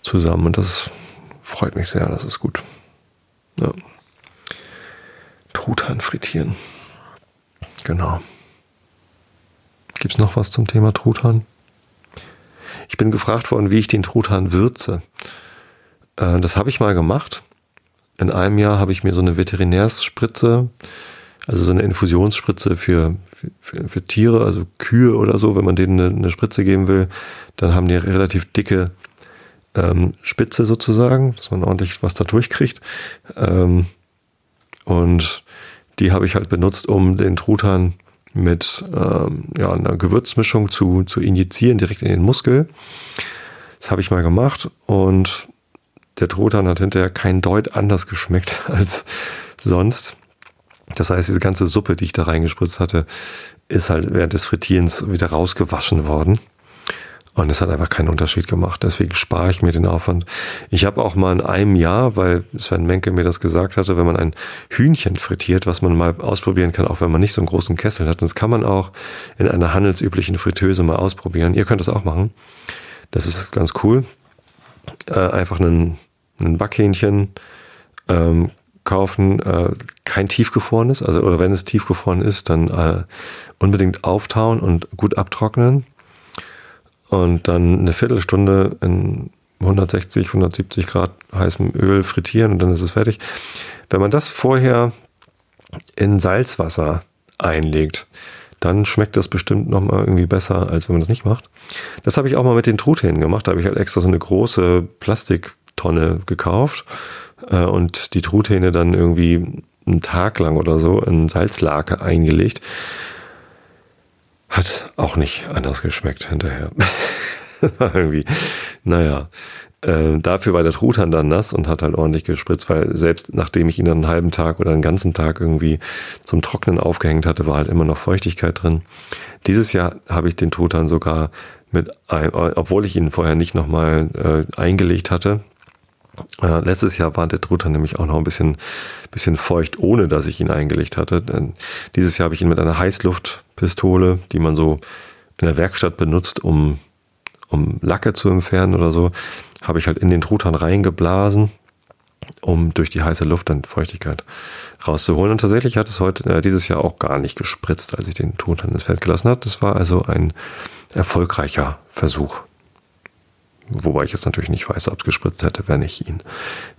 zusammen und das freut mich sehr, das ist gut. Ja. Truthahn frittieren. Genau. Gibt es noch was zum Thema Truthahn? Ich bin gefragt worden, wie ich den Truthahn würze. Äh, das habe ich mal gemacht. In einem Jahr habe ich mir so eine Veterinärspritze, also so eine Infusionsspritze für, für, für Tiere, also Kühe oder so, wenn man denen eine, eine Spritze geben will, dann haben die relativ dicke ähm, Spitze sozusagen, dass man ordentlich was da durchkriegt. Ähm, und die habe ich halt benutzt, um den Truthahn mit ähm, ja, einer Gewürzmischung zu, zu injizieren, direkt in den Muskel. Das habe ich mal gemacht und der Truthahn hat hinterher kein Deut anders geschmeckt als sonst. Das heißt, diese ganze Suppe, die ich da reingespritzt hatte, ist halt während des Frittierens wieder rausgewaschen worden. Und es hat einfach keinen Unterschied gemacht. Deswegen spare ich mir den Aufwand. Ich habe auch mal in einem Jahr, weil Sven Menke mir das gesagt hatte, wenn man ein Hühnchen frittiert, was man mal ausprobieren kann, auch wenn man nicht so einen großen Kessel hat. Das kann man auch in einer handelsüblichen Fritteuse mal ausprobieren. Ihr könnt das auch machen. Das ist ganz cool. Äh, einfach einen Backhähnchen ähm, kaufen, äh, kein tiefgefrorenes, also oder wenn es tiefgefroren ist, dann äh, unbedingt auftauen und gut abtrocknen und dann eine Viertelstunde in 160, 170 Grad heißem Öl frittieren und dann ist es fertig. Wenn man das vorher in Salzwasser einlegt, dann schmeckt das bestimmt nochmal irgendwie besser, als wenn man das nicht macht. Das habe ich auch mal mit den Truthähnen gemacht. Da habe ich halt extra so eine große Plastiktonne gekauft äh, und die Truthähne dann irgendwie einen Tag lang oder so in Salzlake eingelegt. Hat auch nicht anders geschmeckt hinterher. das war irgendwie, naja. Äh, dafür war der Truthahn dann nass und hat halt ordentlich gespritzt, weil selbst nachdem ich ihn dann einen halben Tag oder einen ganzen Tag irgendwie zum Trocknen aufgehängt hatte, war halt immer noch Feuchtigkeit drin. Dieses Jahr habe ich den Truthahn sogar mit, obwohl ich ihn vorher nicht nochmal äh, eingelegt hatte, äh, letztes Jahr war der Truthahn nämlich auch noch ein bisschen, bisschen feucht, ohne dass ich ihn eingelegt hatte. Denn dieses Jahr habe ich ihn mit einer Heißluftpistole, die man so in der Werkstatt benutzt, um, um Lacke zu entfernen oder so, habe ich halt in den Truthahn reingeblasen, um durch die heiße Luft dann Feuchtigkeit rauszuholen. Und tatsächlich hat es heute äh, dieses Jahr auch gar nicht gespritzt, als ich den Truthahn ins Feld gelassen habe. Das war also ein erfolgreicher Versuch. Wobei ich jetzt natürlich nicht weiß, ob es gespritzt hätte, wenn ich ihn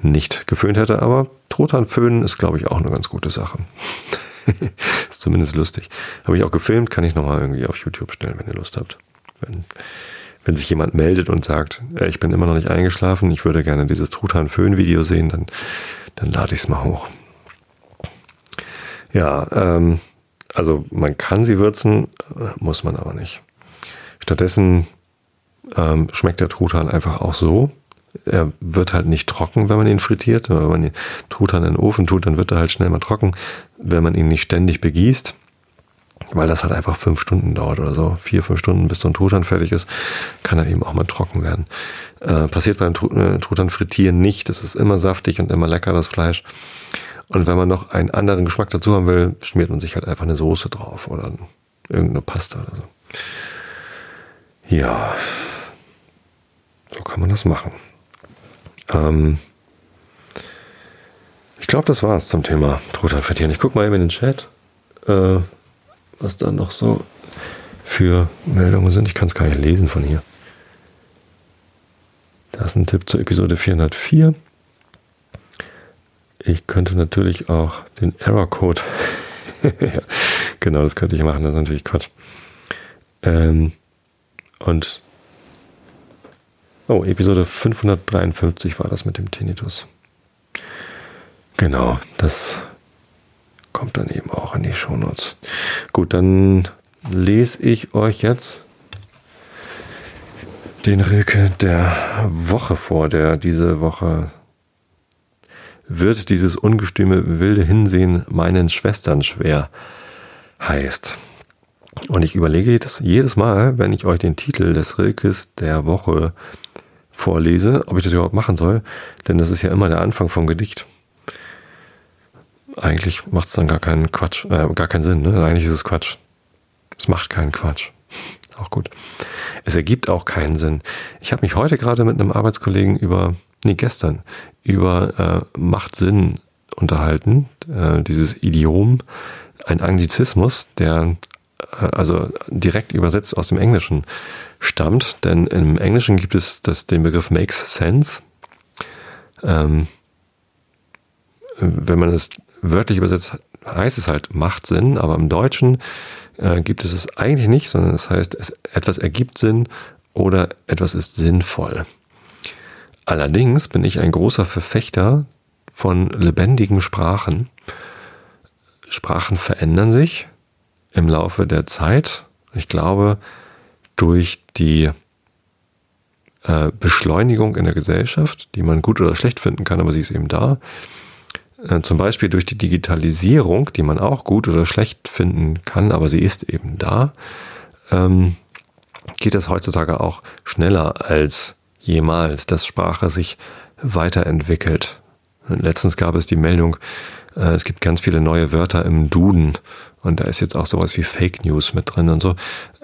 nicht geföhnt hätte. Aber Truthahn ist, glaube ich, auch eine ganz gute Sache. ist zumindest lustig. Habe ich auch gefilmt, kann ich nochmal irgendwie auf YouTube stellen, wenn ihr Lust habt. Wenn, wenn sich jemand meldet und sagt, äh, ich bin immer noch nicht eingeschlafen, ich würde gerne dieses Truthahn-Föhn-Video sehen, dann, dann lade ich es mal hoch. Ja, ähm, also man kann sie würzen, muss man aber nicht. Stattdessen ähm, schmeckt der Truthahn einfach auch so. Er wird halt nicht trocken, wenn man ihn frittiert. Wenn man den Truthahn in den Ofen tut, dann wird er halt schnell mal trocken, wenn man ihn nicht ständig begießt. Weil das halt einfach fünf Stunden dauert oder so. Vier, fünf Stunden, bis so ein Truthahn fertig ist, kann er eben auch mal trocken werden. Äh, passiert beim äh, Truthahn frittieren nicht. Es ist immer saftig und immer lecker, das Fleisch. Und wenn man noch einen anderen Geschmack dazu haben will, schmiert man sich halt einfach eine Soße drauf oder irgendeine Pasta oder so. Ja, so kann man das machen. Ähm ich glaube, das war es zum Thema Truthahn Ich gucke mal eben in den Chat, äh, was da noch so für Meldungen sind. Ich kann es gar nicht lesen von hier. Da ist ein Tipp zur Episode 404. Ich könnte natürlich auch den Error-Code. genau, das könnte ich machen. Das ist natürlich Quatsch. Ähm, und Oh, Episode 553 war das mit dem Tinnitus. Genau, das kommt dann eben auch in die Shownotes. Gut, dann lese ich euch jetzt den Rilke der Woche vor, der diese Woche wird dieses ungestüme wilde Hinsehen meinen Schwestern schwer heißt. Und ich überlege jedes, jedes Mal, wenn ich euch den Titel des Rilkes der Woche vorlese, ob ich das überhaupt machen soll, denn das ist ja immer der Anfang vom Gedicht. Eigentlich macht es dann gar keinen Quatsch, äh, gar keinen Sinn, ne? Eigentlich ist es Quatsch. Es macht keinen Quatsch. Auch gut. Es ergibt auch keinen Sinn. Ich habe mich heute gerade mit einem Arbeitskollegen über, nee, gestern, über äh, Macht Sinn unterhalten. Äh, dieses Idiom, ein Anglizismus, der also direkt übersetzt aus dem Englischen stammt, denn im Englischen gibt es das, den Begriff makes sense. Ähm, wenn man es wörtlich übersetzt, heißt es halt macht Sinn, aber im Deutschen äh, gibt es es eigentlich nicht, sondern es heißt, es, etwas ergibt Sinn oder etwas ist sinnvoll. Allerdings bin ich ein großer Verfechter von lebendigen Sprachen. Sprachen verändern sich im Laufe der Zeit. Ich glaube, durch die äh, Beschleunigung in der Gesellschaft, die man gut oder schlecht finden kann, aber sie ist eben da. Äh, zum Beispiel durch die Digitalisierung, die man auch gut oder schlecht finden kann, aber sie ist eben da, ähm, geht es heutzutage auch schneller als jemals, dass Sprache sich weiterentwickelt. Letztens gab es die Meldung, äh, es gibt ganz viele neue Wörter im Duden und da ist jetzt auch sowas wie Fake News mit drin und so.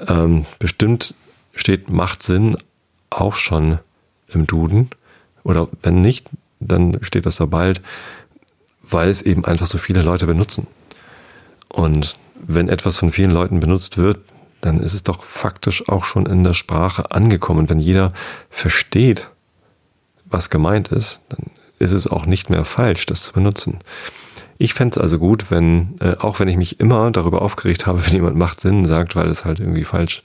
Ähm, bestimmt steht macht Sinn auch schon im Duden. Oder wenn nicht, dann steht das da bald, weil es eben einfach so viele Leute benutzen. Und wenn etwas von vielen Leuten benutzt wird, dann ist es doch faktisch auch schon in der Sprache angekommen. Wenn jeder versteht, was gemeint ist, dann ist es auch nicht mehr falsch, das zu benutzen. Ich fände es also gut, wenn, äh, auch wenn ich mich immer darüber aufgeregt habe, wenn jemand macht Sinn sagt, weil es halt irgendwie falsch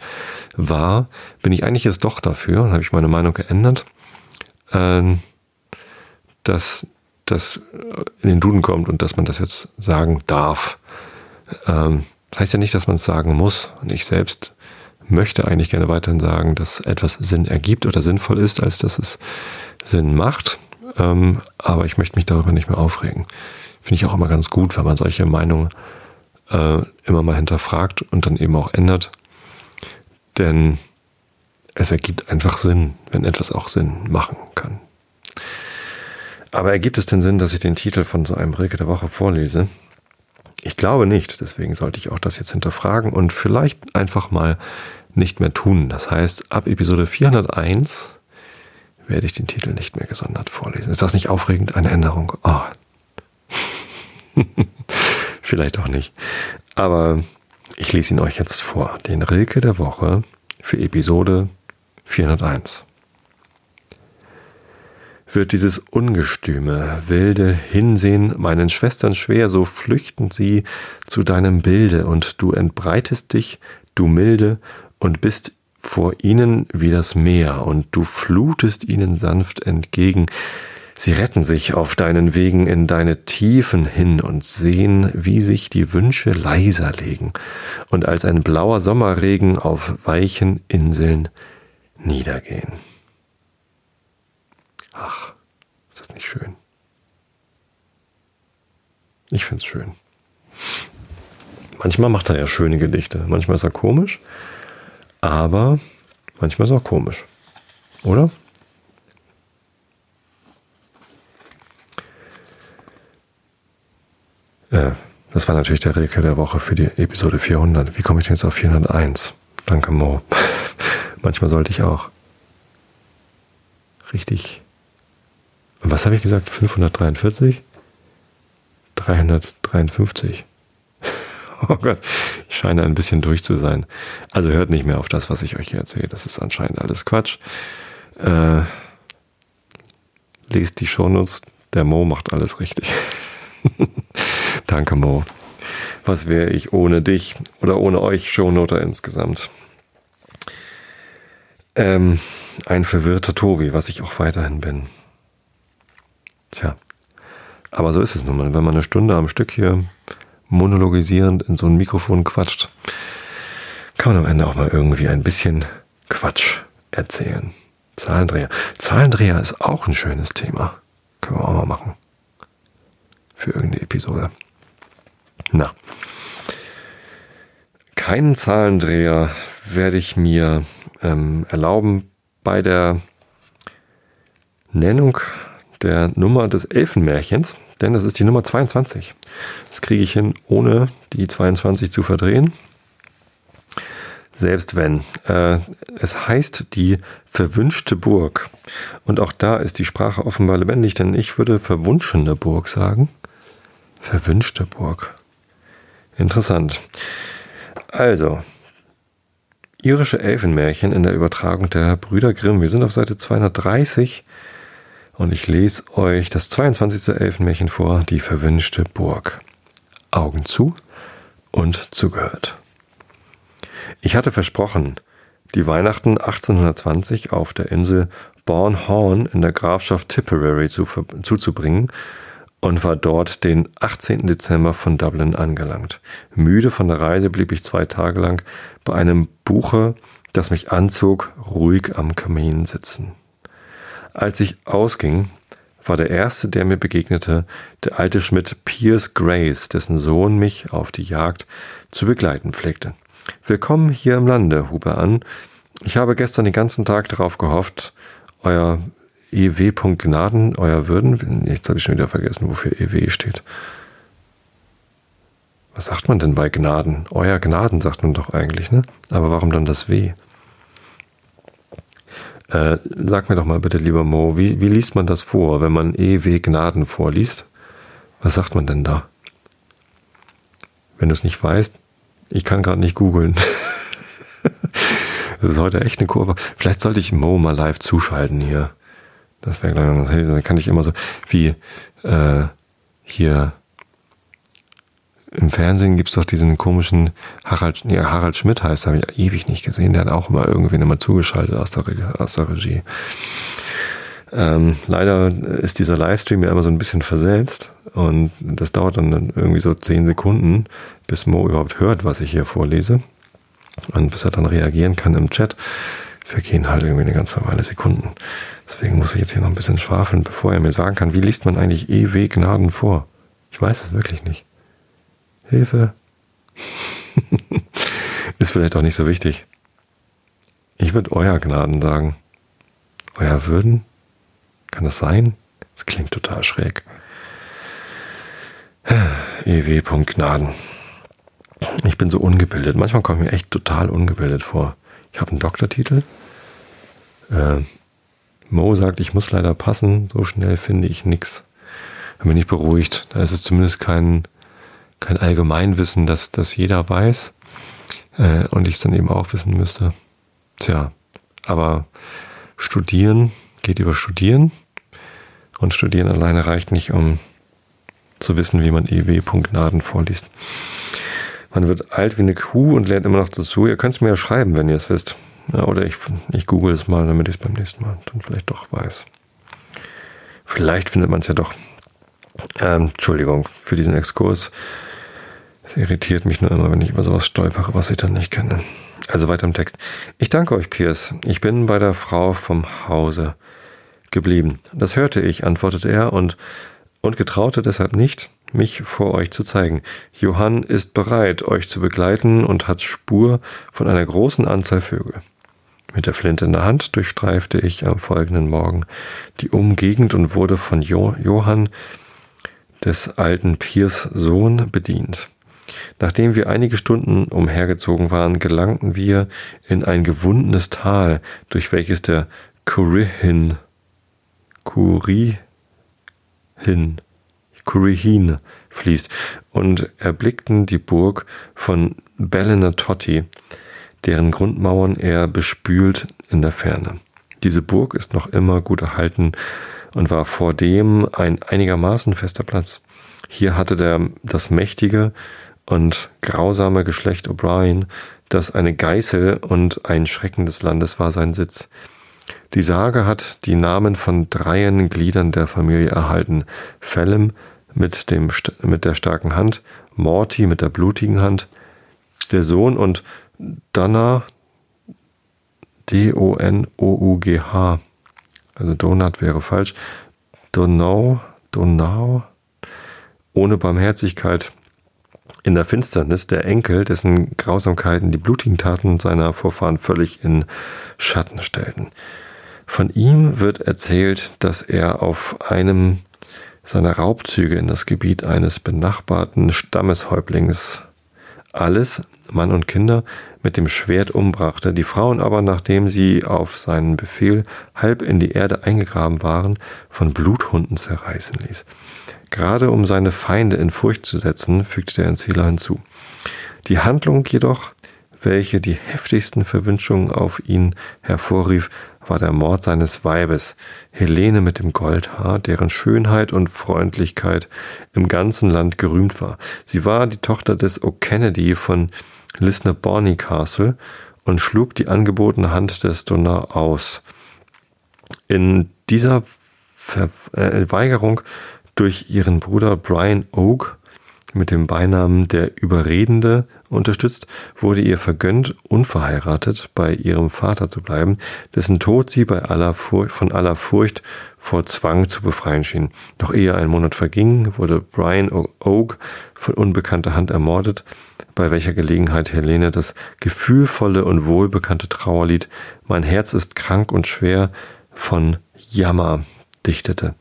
war, bin ich eigentlich jetzt doch dafür, und habe ich meine Meinung geändert, äh, dass das in den Duden kommt und dass man das jetzt sagen darf. Ähm, heißt ja nicht, dass man es sagen muss. Und ich selbst möchte eigentlich gerne weiterhin sagen, dass etwas Sinn ergibt oder sinnvoll ist, als dass es Sinn macht. Ähm, aber ich möchte mich darüber nicht mehr aufregen. Finde ich auch immer ganz gut, wenn man solche Meinungen äh, immer mal hinterfragt und dann eben auch ändert. Denn es ergibt einfach Sinn, wenn etwas auch Sinn machen kann. Aber ergibt es denn Sinn, dass ich den Titel von so einem Rilke der Woche vorlese? Ich glaube nicht, deswegen sollte ich auch das jetzt hinterfragen und vielleicht einfach mal nicht mehr tun. Das heißt, ab Episode 401 werde ich den Titel nicht mehr gesondert vorlesen. Ist das nicht aufregend? Eine Änderung? Oh. Vielleicht auch nicht. Aber ich lese ihn euch jetzt vor. Den Rilke der Woche für Episode 401. Wird dieses ungestüme, wilde Hinsehen meinen Schwestern schwer, so flüchten sie zu deinem Bilde, und du entbreitest dich, du Milde, und bist vor ihnen wie das Meer, und du flutest ihnen sanft entgegen. Sie retten sich auf deinen Wegen in deine Tiefen hin und sehen, wie sich die Wünsche leiser legen und als ein blauer Sommerregen auf weichen Inseln niedergehen. Ach, ist das nicht schön? Ich find's schön. Manchmal macht er ja schöne Gedichte, manchmal ist er komisch, aber manchmal ist er auch komisch. Oder? Äh, das war natürlich der Rilke der Woche für die Episode 400. Wie komme ich denn jetzt auf 401? Danke, Mo. Manchmal sollte ich auch richtig. Was habe ich gesagt? 543? 353. Oh Gott, ich scheine ein bisschen durch zu sein. Also hört nicht mehr auf das, was ich euch hier erzähle. Das ist anscheinend alles Quatsch. Äh, lest die Shownotes. Der Mo macht alles richtig. Danke, Mo. Was wäre ich ohne dich oder ohne euch, Shownoter insgesamt? Ähm, ein verwirrter Tobi, was ich auch weiterhin bin. Tja, aber so ist es nun mal. Wenn man eine Stunde am Stück hier monologisierend in so ein Mikrofon quatscht, kann man am Ende auch mal irgendwie ein bisschen Quatsch erzählen. Zahlendreher. Zahlendreher ist auch ein schönes Thema. Können wir auch mal machen. Für irgendeine Episode. Na. keinen Zahlendreher werde ich mir ähm, erlauben, bei der Nennung der Nummer des Elfenmärchens, denn das ist die Nummer 22. Das kriege ich hin, ohne die 22 zu verdrehen. Selbst wenn. Äh, es heißt die verwünschte Burg. Und auch da ist die Sprache offenbar lebendig, denn ich würde verwunschene Burg sagen. Verwünschte Burg. Interessant. Also, irische Elfenmärchen in der Übertragung der Brüder Grimm. Wir sind auf Seite 230 und ich lese euch das 22. Elfenmärchen vor, die verwünschte Burg. Augen zu und zugehört. Ich hatte versprochen, die Weihnachten 1820 auf der Insel Bornhorn in der Grafschaft Tipperary zu, zuzubringen und war dort den 18. Dezember von Dublin angelangt. Müde von der Reise blieb ich zwei Tage lang bei einem Buche, das mich anzog, ruhig am Kamin sitzen. Als ich ausging, war der erste, der mir begegnete, der alte Schmidt Piers Grace, dessen Sohn mich auf die Jagd zu begleiten pflegte. Willkommen hier im Lande, hub er an. Ich habe gestern den ganzen Tag darauf gehofft, euer EW. Gnaden, euer Würden. Jetzt habe ich schon wieder vergessen, wofür EW steht. Was sagt man denn bei Gnaden? Euer Gnaden sagt man doch eigentlich, ne? Aber warum dann das W? Äh, sag mir doch mal bitte, lieber Mo, wie, wie liest man das vor, wenn man EW Gnaden vorliest? Was sagt man denn da? Wenn du es nicht weißt, ich kann gerade nicht googeln. das ist heute echt eine Kurve. Vielleicht sollte ich Mo mal live zuschalten hier. Das wäre gleich. Dann kann ich immer so wie äh, hier im Fernsehen gibt es doch diesen komischen Harald, ja, Harald Schmidt heißt, habe ich ewig nicht gesehen. Der hat auch immer irgendwen immer zugeschaltet aus der, aus der Regie. Ähm, leider ist dieser Livestream ja immer so ein bisschen versetzt und das dauert dann irgendwie so zehn Sekunden, bis Mo überhaupt hört, was ich hier vorlese und bis er dann reagieren kann im Chat. Vergehen halt irgendwie eine ganze Weile Sekunden. Deswegen muss ich jetzt hier noch ein bisschen schwafeln, bevor er mir sagen kann, wie liest man eigentlich EW Gnaden vor? Ich weiß es wirklich nicht. Hilfe. Ist vielleicht auch nicht so wichtig. Ich würde euer Gnaden sagen. Euer Würden? Kann das sein? Das klingt total schräg. EW. Gnaden. Ich bin so ungebildet. Manchmal komme ich mir echt total ungebildet vor. Ich habe einen Doktortitel. Äh, Mo sagt, ich muss leider passen. So schnell finde ich nichts. Dann bin ich beruhigt. Da ist es zumindest kein, kein Allgemeinwissen, dass das jeder weiß. Äh, und ich es dann eben auch wissen müsste. Tja, aber studieren geht über Studieren. Und Studieren alleine reicht nicht, um zu wissen, wie man EW.Naden vorliest. Man wird alt wie eine Kuh und lernt immer noch dazu. Ihr könnt es mir ja schreiben, wenn ihr es wisst. Ja, oder ich, ich google es mal, damit ich es beim nächsten Mal dann vielleicht doch weiß. Vielleicht findet man es ja doch. Ähm, Entschuldigung für diesen Exkurs. Es irritiert mich nur immer, wenn ich über sowas stolpere, was ich dann nicht kenne. Also weiter im Text. Ich danke euch, Piers. Ich bin bei der Frau vom Hause geblieben. Das hörte ich, antwortete er und, und getraute deshalb nicht, mich vor euch zu zeigen. Johann ist bereit, euch zu begleiten und hat Spur von einer großen Anzahl Vögel. Mit der Flinte in der Hand durchstreifte ich am folgenden Morgen die Umgegend und wurde von jo Johann, des alten Piers Sohn, bedient. Nachdem wir einige Stunden umhergezogen waren, gelangten wir in ein gewundenes Tal, durch welches der Kurihin, Kurihin, Kurihin fließt und erblickten die Burg von Totti, deren Grundmauern er bespült in der Ferne. Diese Burg ist noch immer gut erhalten und war vordem ein einigermaßen fester Platz. Hier hatte der, das mächtige und grausame Geschlecht O'Brien, das eine Geißel und ein Schrecken des Landes war, sein Sitz. Die Sage hat die Namen von dreien Gliedern der Familie erhalten. Phelim mit, dem, mit der starken Hand, Morty mit der blutigen Hand, der Sohn und Donna, D-O-N-O-U-G-H, also Donut wäre falsch, Donau, Donau, ohne Barmherzigkeit, in der Finsternis der Enkel, dessen Grausamkeiten die blutigen Taten seiner Vorfahren völlig in Schatten stellten. Von ihm wird erzählt, dass er auf einem seiner Raubzüge in das Gebiet eines benachbarten Stammeshäuptlings alles, Mann und Kinder, mit dem Schwert umbrachte, die Frauen aber, nachdem sie auf seinen Befehl halb in die Erde eingegraben waren, von Bluthunden zerreißen ließ. Gerade um seine Feinde in Furcht zu setzen, fügte der Erzähler hinzu. Die Handlung jedoch, welche die heftigsten Verwünschungen auf ihn hervorrief, war der Mord seines Weibes, Helene mit dem Goldhaar, deren Schönheit und Freundlichkeit im ganzen Land gerühmt war. Sie war die Tochter des O'Kennedy von Lisnaborny Castle und schlug die angebotene Hand des Donner aus. In dieser Verweigerung durch ihren Bruder Brian Oak mit dem Beinamen der Überredende unterstützt, wurde ihr vergönnt, unverheiratet bei ihrem Vater zu bleiben, dessen Tod sie bei aller Furcht, von aller Furcht vor Zwang zu befreien schien. Doch ehe ein Monat verging, wurde Brian Oak von unbekannter Hand ermordet, bei welcher Gelegenheit Helene das gefühlvolle und wohlbekannte Trauerlied Mein Herz ist krank und schwer von Jammer dichtete.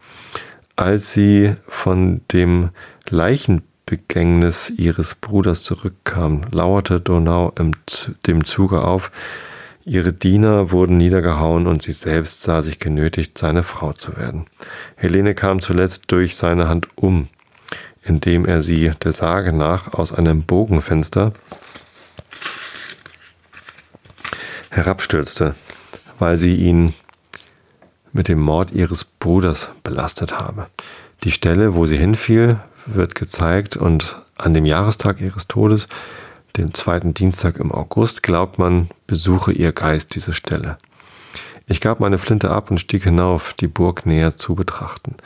Als sie von dem Leichenbegängnis ihres Bruders zurückkam, lauerte Donau dem Zuge auf. Ihre Diener wurden niedergehauen und sie selbst sah sich genötigt, seine Frau zu werden. Helene kam zuletzt durch seine Hand um, indem er sie der Sage nach aus einem Bogenfenster herabstürzte, weil sie ihn mit dem Mord ihres Bruders belastet habe. Die Stelle, wo sie hinfiel, wird gezeigt und an dem Jahrestag ihres Todes, dem zweiten Dienstag im August, glaubt man, besuche ihr Geist diese Stelle. Ich gab meine Flinte ab und stieg hinauf, die Burg näher zu betrachten.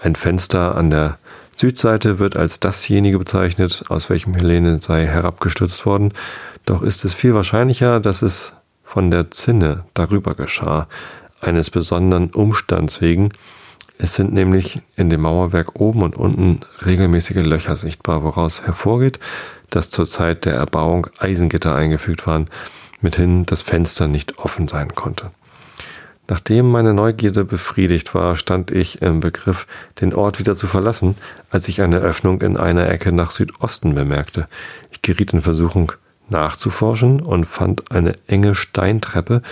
Ein Fenster an der Südseite wird als dasjenige bezeichnet, aus welchem Helene sei herabgestürzt worden, doch ist es viel wahrscheinlicher, dass es von der Zinne darüber geschah, eines besonderen Umstands wegen. Es sind nämlich in dem Mauerwerk oben und unten regelmäßige Löcher sichtbar, woraus hervorgeht, dass zur Zeit der Erbauung Eisengitter eingefügt waren, mithin das Fenster nicht offen sein konnte. Nachdem meine Neugierde befriedigt war, stand ich im Begriff, den Ort wieder zu verlassen, als ich eine Öffnung in einer Ecke nach Südosten bemerkte. Ich geriet in Versuchung, nachzuforschen und fand eine enge Steintreppe,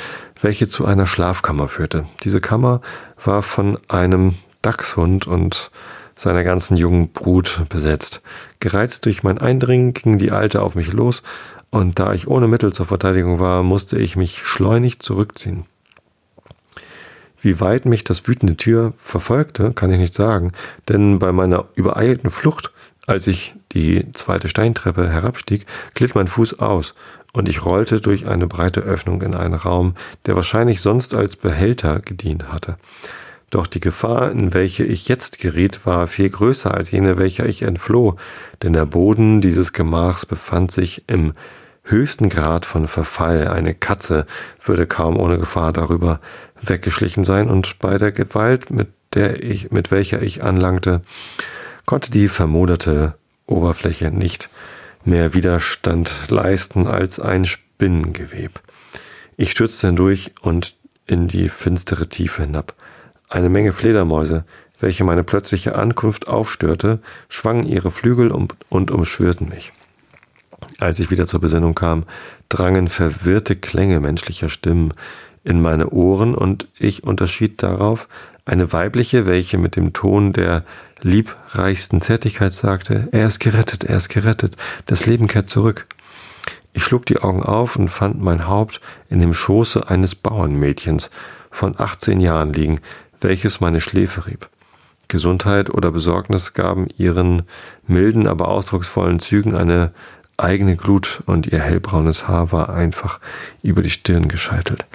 welche zu einer Schlafkammer führte. Diese Kammer war von einem Dachshund und seiner ganzen jungen Brut besetzt. Gereizt durch mein Eindringen ging die Alte auf mich los, und da ich ohne Mittel zur Verteidigung war, musste ich mich schleunig zurückziehen. Wie weit mich das wütende Tier verfolgte, kann ich nicht sagen, denn bei meiner übereilten Flucht, als ich die zweite Steintreppe herabstieg, glitt mein Fuß aus und ich rollte durch eine breite Öffnung in einen Raum, der wahrscheinlich sonst als Behälter gedient hatte. Doch die Gefahr, in welche ich jetzt geriet, war viel größer als jene, welcher ich entfloh, denn der Boden dieses Gemachs befand sich im höchsten Grad von Verfall. Eine Katze würde kaum ohne Gefahr darüber weggeschlichen sein, und bei der Gewalt, mit der ich, mit welcher ich anlangte, konnte die vermoderte Oberfläche nicht mehr Widerstand leisten als ein Spinnengeweb. Ich stürzte hindurch und in die finstere Tiefe hinab. Eine Menge Fledermäuse, welche meine plötzliche Ankunft aufstörte, schwangen ihre Flügel um und umschwirrten mich. Als ich wieder zur Besinnung kam, drangen verwirrte Klänge menschlicher Stimmen in meine Ohren und ich unterschied darauf eine weibliche, welche mit dem Ton der liebreichsten Zärtlichkeit sagte, er ist gerettet, er ist gerettet, das Leben kehrt zurück. Ich schlug die Augen auf und fand mein Haupt in dem Schoße eines Bauernmädchens von 18 Jahren liegen, welches meine Schläfe rieb. Gesundheit oder Besorgnis gaben ihren milden, aber ausdrucksvollen Zügen eine eigene Glut und ihr hellbraunes Haar war einfach über die Stirn gescheitelt.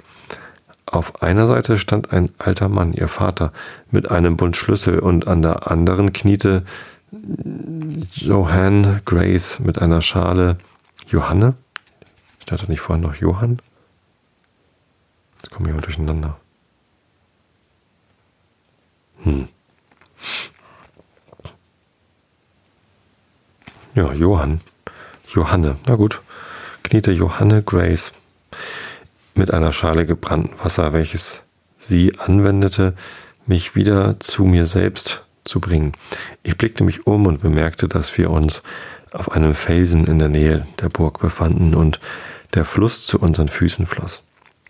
Auf einer Seite stand ein alter Mann, ihr Vater, mit einem Bund Schlüssel und an der anderen kniete Johanne Grace mit einer Schale. Johanne? Stand da nicht vorhin noch Johann? Jetzt komme ich mal durcheinander. Hm. Ja, Johann Johanne, na gut, kniete Johanne Grace mit einer Schale gebrannten Wasser, welches sie anwendete, mich wieder zu mir selbst zu bringen. Ich blickte mich um und bemerkte, dass wir uns auf einem Felsen in der Nähe der Burg befanden und der Fluss zu unseren Füßen floss.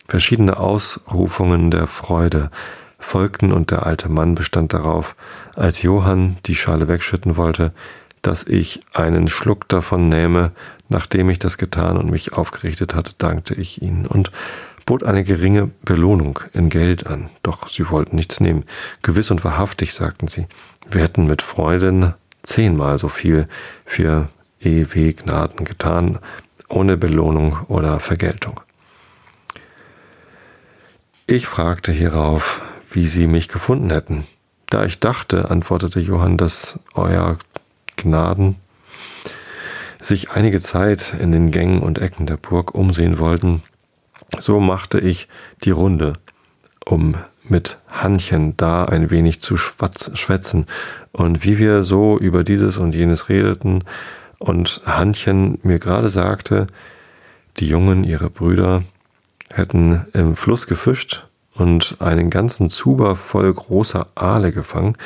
Verschiedene Ausrufungen der Freude folgten und der alte Mann bestand darauf, als Johann die Schale wegschütten wollte, dass ich einen Schluck davon nähme. Nachdem ich das getan und mich aufgerichtet hatte, dankte ich ihnen und bot eine geringe Belohnung in Geld an. Doch sie wollten nichts nehmen. Gewiss und wahrhaftig, sagten sie, wir hätten mit Freuden zehnmal so viel für EW Gnaden getan, ohne Belohnung oder Vergeltung. Ich fragte hierauf, wie sie mich gefunden hätten. Da ich dachte, antwortete Johann, dass euer Gnaden sich einige Zeit in den Gängen und Ecken der Burg umsehen wollten, so machte ich die Runde, um mit Hannchen da ein wenig zu schwätzen. Und wie wir so über dieses und jenes redeten und Hannchen mir gerade sagte, die Jungen, ihre Brüder, hätten im Fluss gefischt und einen ganzen Zuber voll großer Aale gefangen,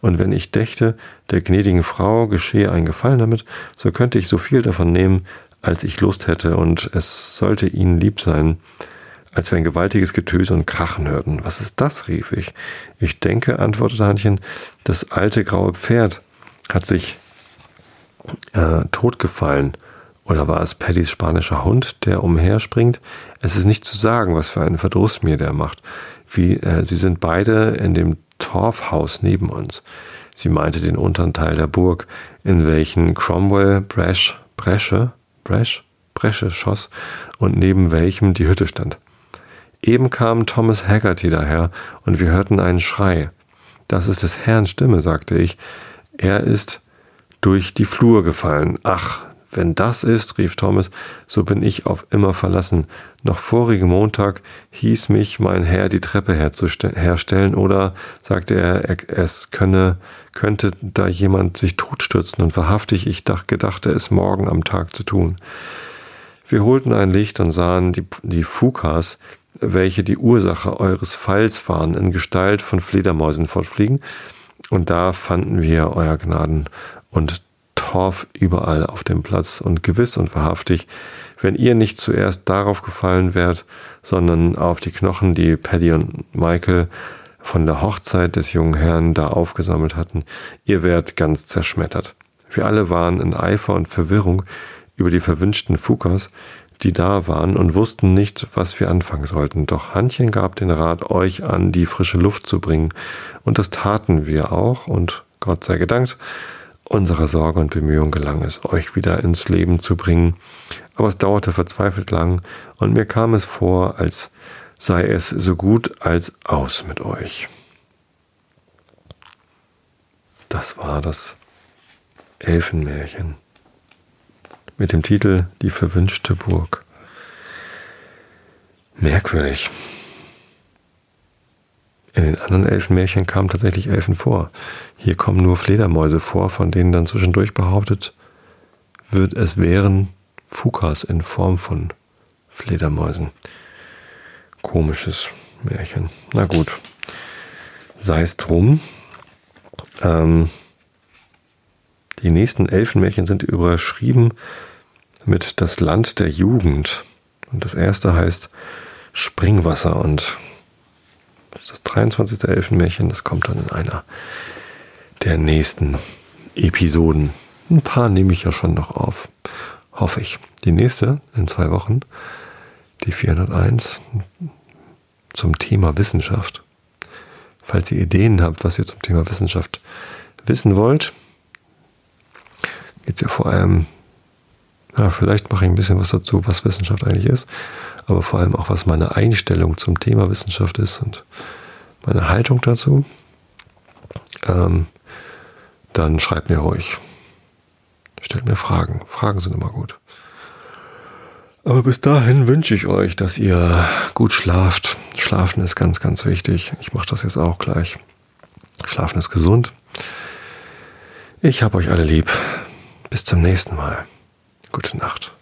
und wenn ich dächte, der gnädigen Frau geschehe ein Gefallen damit, so könnte ich so viel davon nehmen, als ich Lust hätte, und es sollte ihnen lieb sein, als wir ein gewaltiges Getöse und Krachen hörten. Was ist das? rief ich. Ich denke, antwortete Hannchen, das alte graue Pferd hat sich äh, totgefallen. Oder war es Paddys spanischer Hund, der umherspringt? Es ist nicht zu sagen, was für einen Verdruss mir der macht. Wie, äh, sie sind beide in dem Torfhaus neben uns. Sie meinte den unteren Teil der Burg, in welchen Cromwell Bresch, Bresche, Bresch, Bresche schoss und neben welchem die Hütte stand. Eben kam Thomas Haggerty daher und wir hörten einen Schrei. Das ist des Herrn Stimme, sagte ich. Er ist durch die Flur gefallen. Ach, wenn das ist, rief Thomas, so bin ich auf immer verlassen. Noch vorigen Montag hieß mich mein Herr die Treppe herstellen oder sagte er, es könne, könnte da jemand sich totstürzen und wahrhaftig, ich dach, gedachte es morgen am Tag zu tun. Wir holten ein Licht und sahen die, die Fukas, welche die Ursache eures Falls waren, in Gestalt von Fledermäusen fortfliegen. Und da fanden wir euer Gnaden und Torf überall auf dem Platz und gewiss und wahrhaftig, wenn ihr nicht zuerst darauf gefallen wärt, sondern auf die Knochen, die Paddy und Michael von der Hochzeit des jungen Herrn da aufgesammelt hatten, ihr wärt ganz zerschmettert. Wir alle waren in Eifer und Verwirrung über die verwünschten Fukas, die da waren und wussten nicht, was wir anfangen sollten. Doch Hannchen gab den Rat, euch an die frische Luft zu bringen. Und das taten wir auch und Gott sei gedankt, unserer Sorge und Bemühung gelang es, euch wieder ins Leben zu bringen. Aber es dauerte verzweifelt lang und mir kam es vor, als sei es so gut als aus mit euch. Das war das Elfenmärchen mit dem Titel Die verwünschte Burg. Merkwürdig. In den anderen Elfenmärchen kamen tatsächlich Elfen vor. Hier kommen nur Fledermäuse vor, von denen dann zwischendurch behauptet wird, es wären Fukas in Form von Fledermäusen. Komisches Märchen. Na gut. Sei es drum. Ähm, die nächsten Elfenmärchen sind überschrieben mit Das Land der Jugend. Und das erste heißt Springwasser und das 23. Elfenmärchen, das kommt dann in einer der nächsten Episoden. Ein paar nehme ich ja schon noch auf, hoffe ich. Die nächste in zwei Wochen, die 401 zum Thema Wissenschaft. Falls ihr Ideen habt, was ihr zum Thema Wissenschaft wissen wollt, geht es ja vor allem ja, vielleicht mache ich ein bisschen was dazu, was Wissenschaft eigentlich ist, aber vor allem auch, was meine Einstellung zum Thema Wissenschaft ist und meine Haltung dazu. Ähm, dann schreibt mir ruhig. Stellt mir Fragen. Fragen sind immer gut. Aber bis dahin wünsche ich euch, dass ihr gut schlaft. Schlafen ist ganz, ganz wichtig. Ich mache das jetzt auch gleich. Schlafen ist gesund. Ich habe euch alle lieb. Bis zum nächsten Mal. Gute Nacht.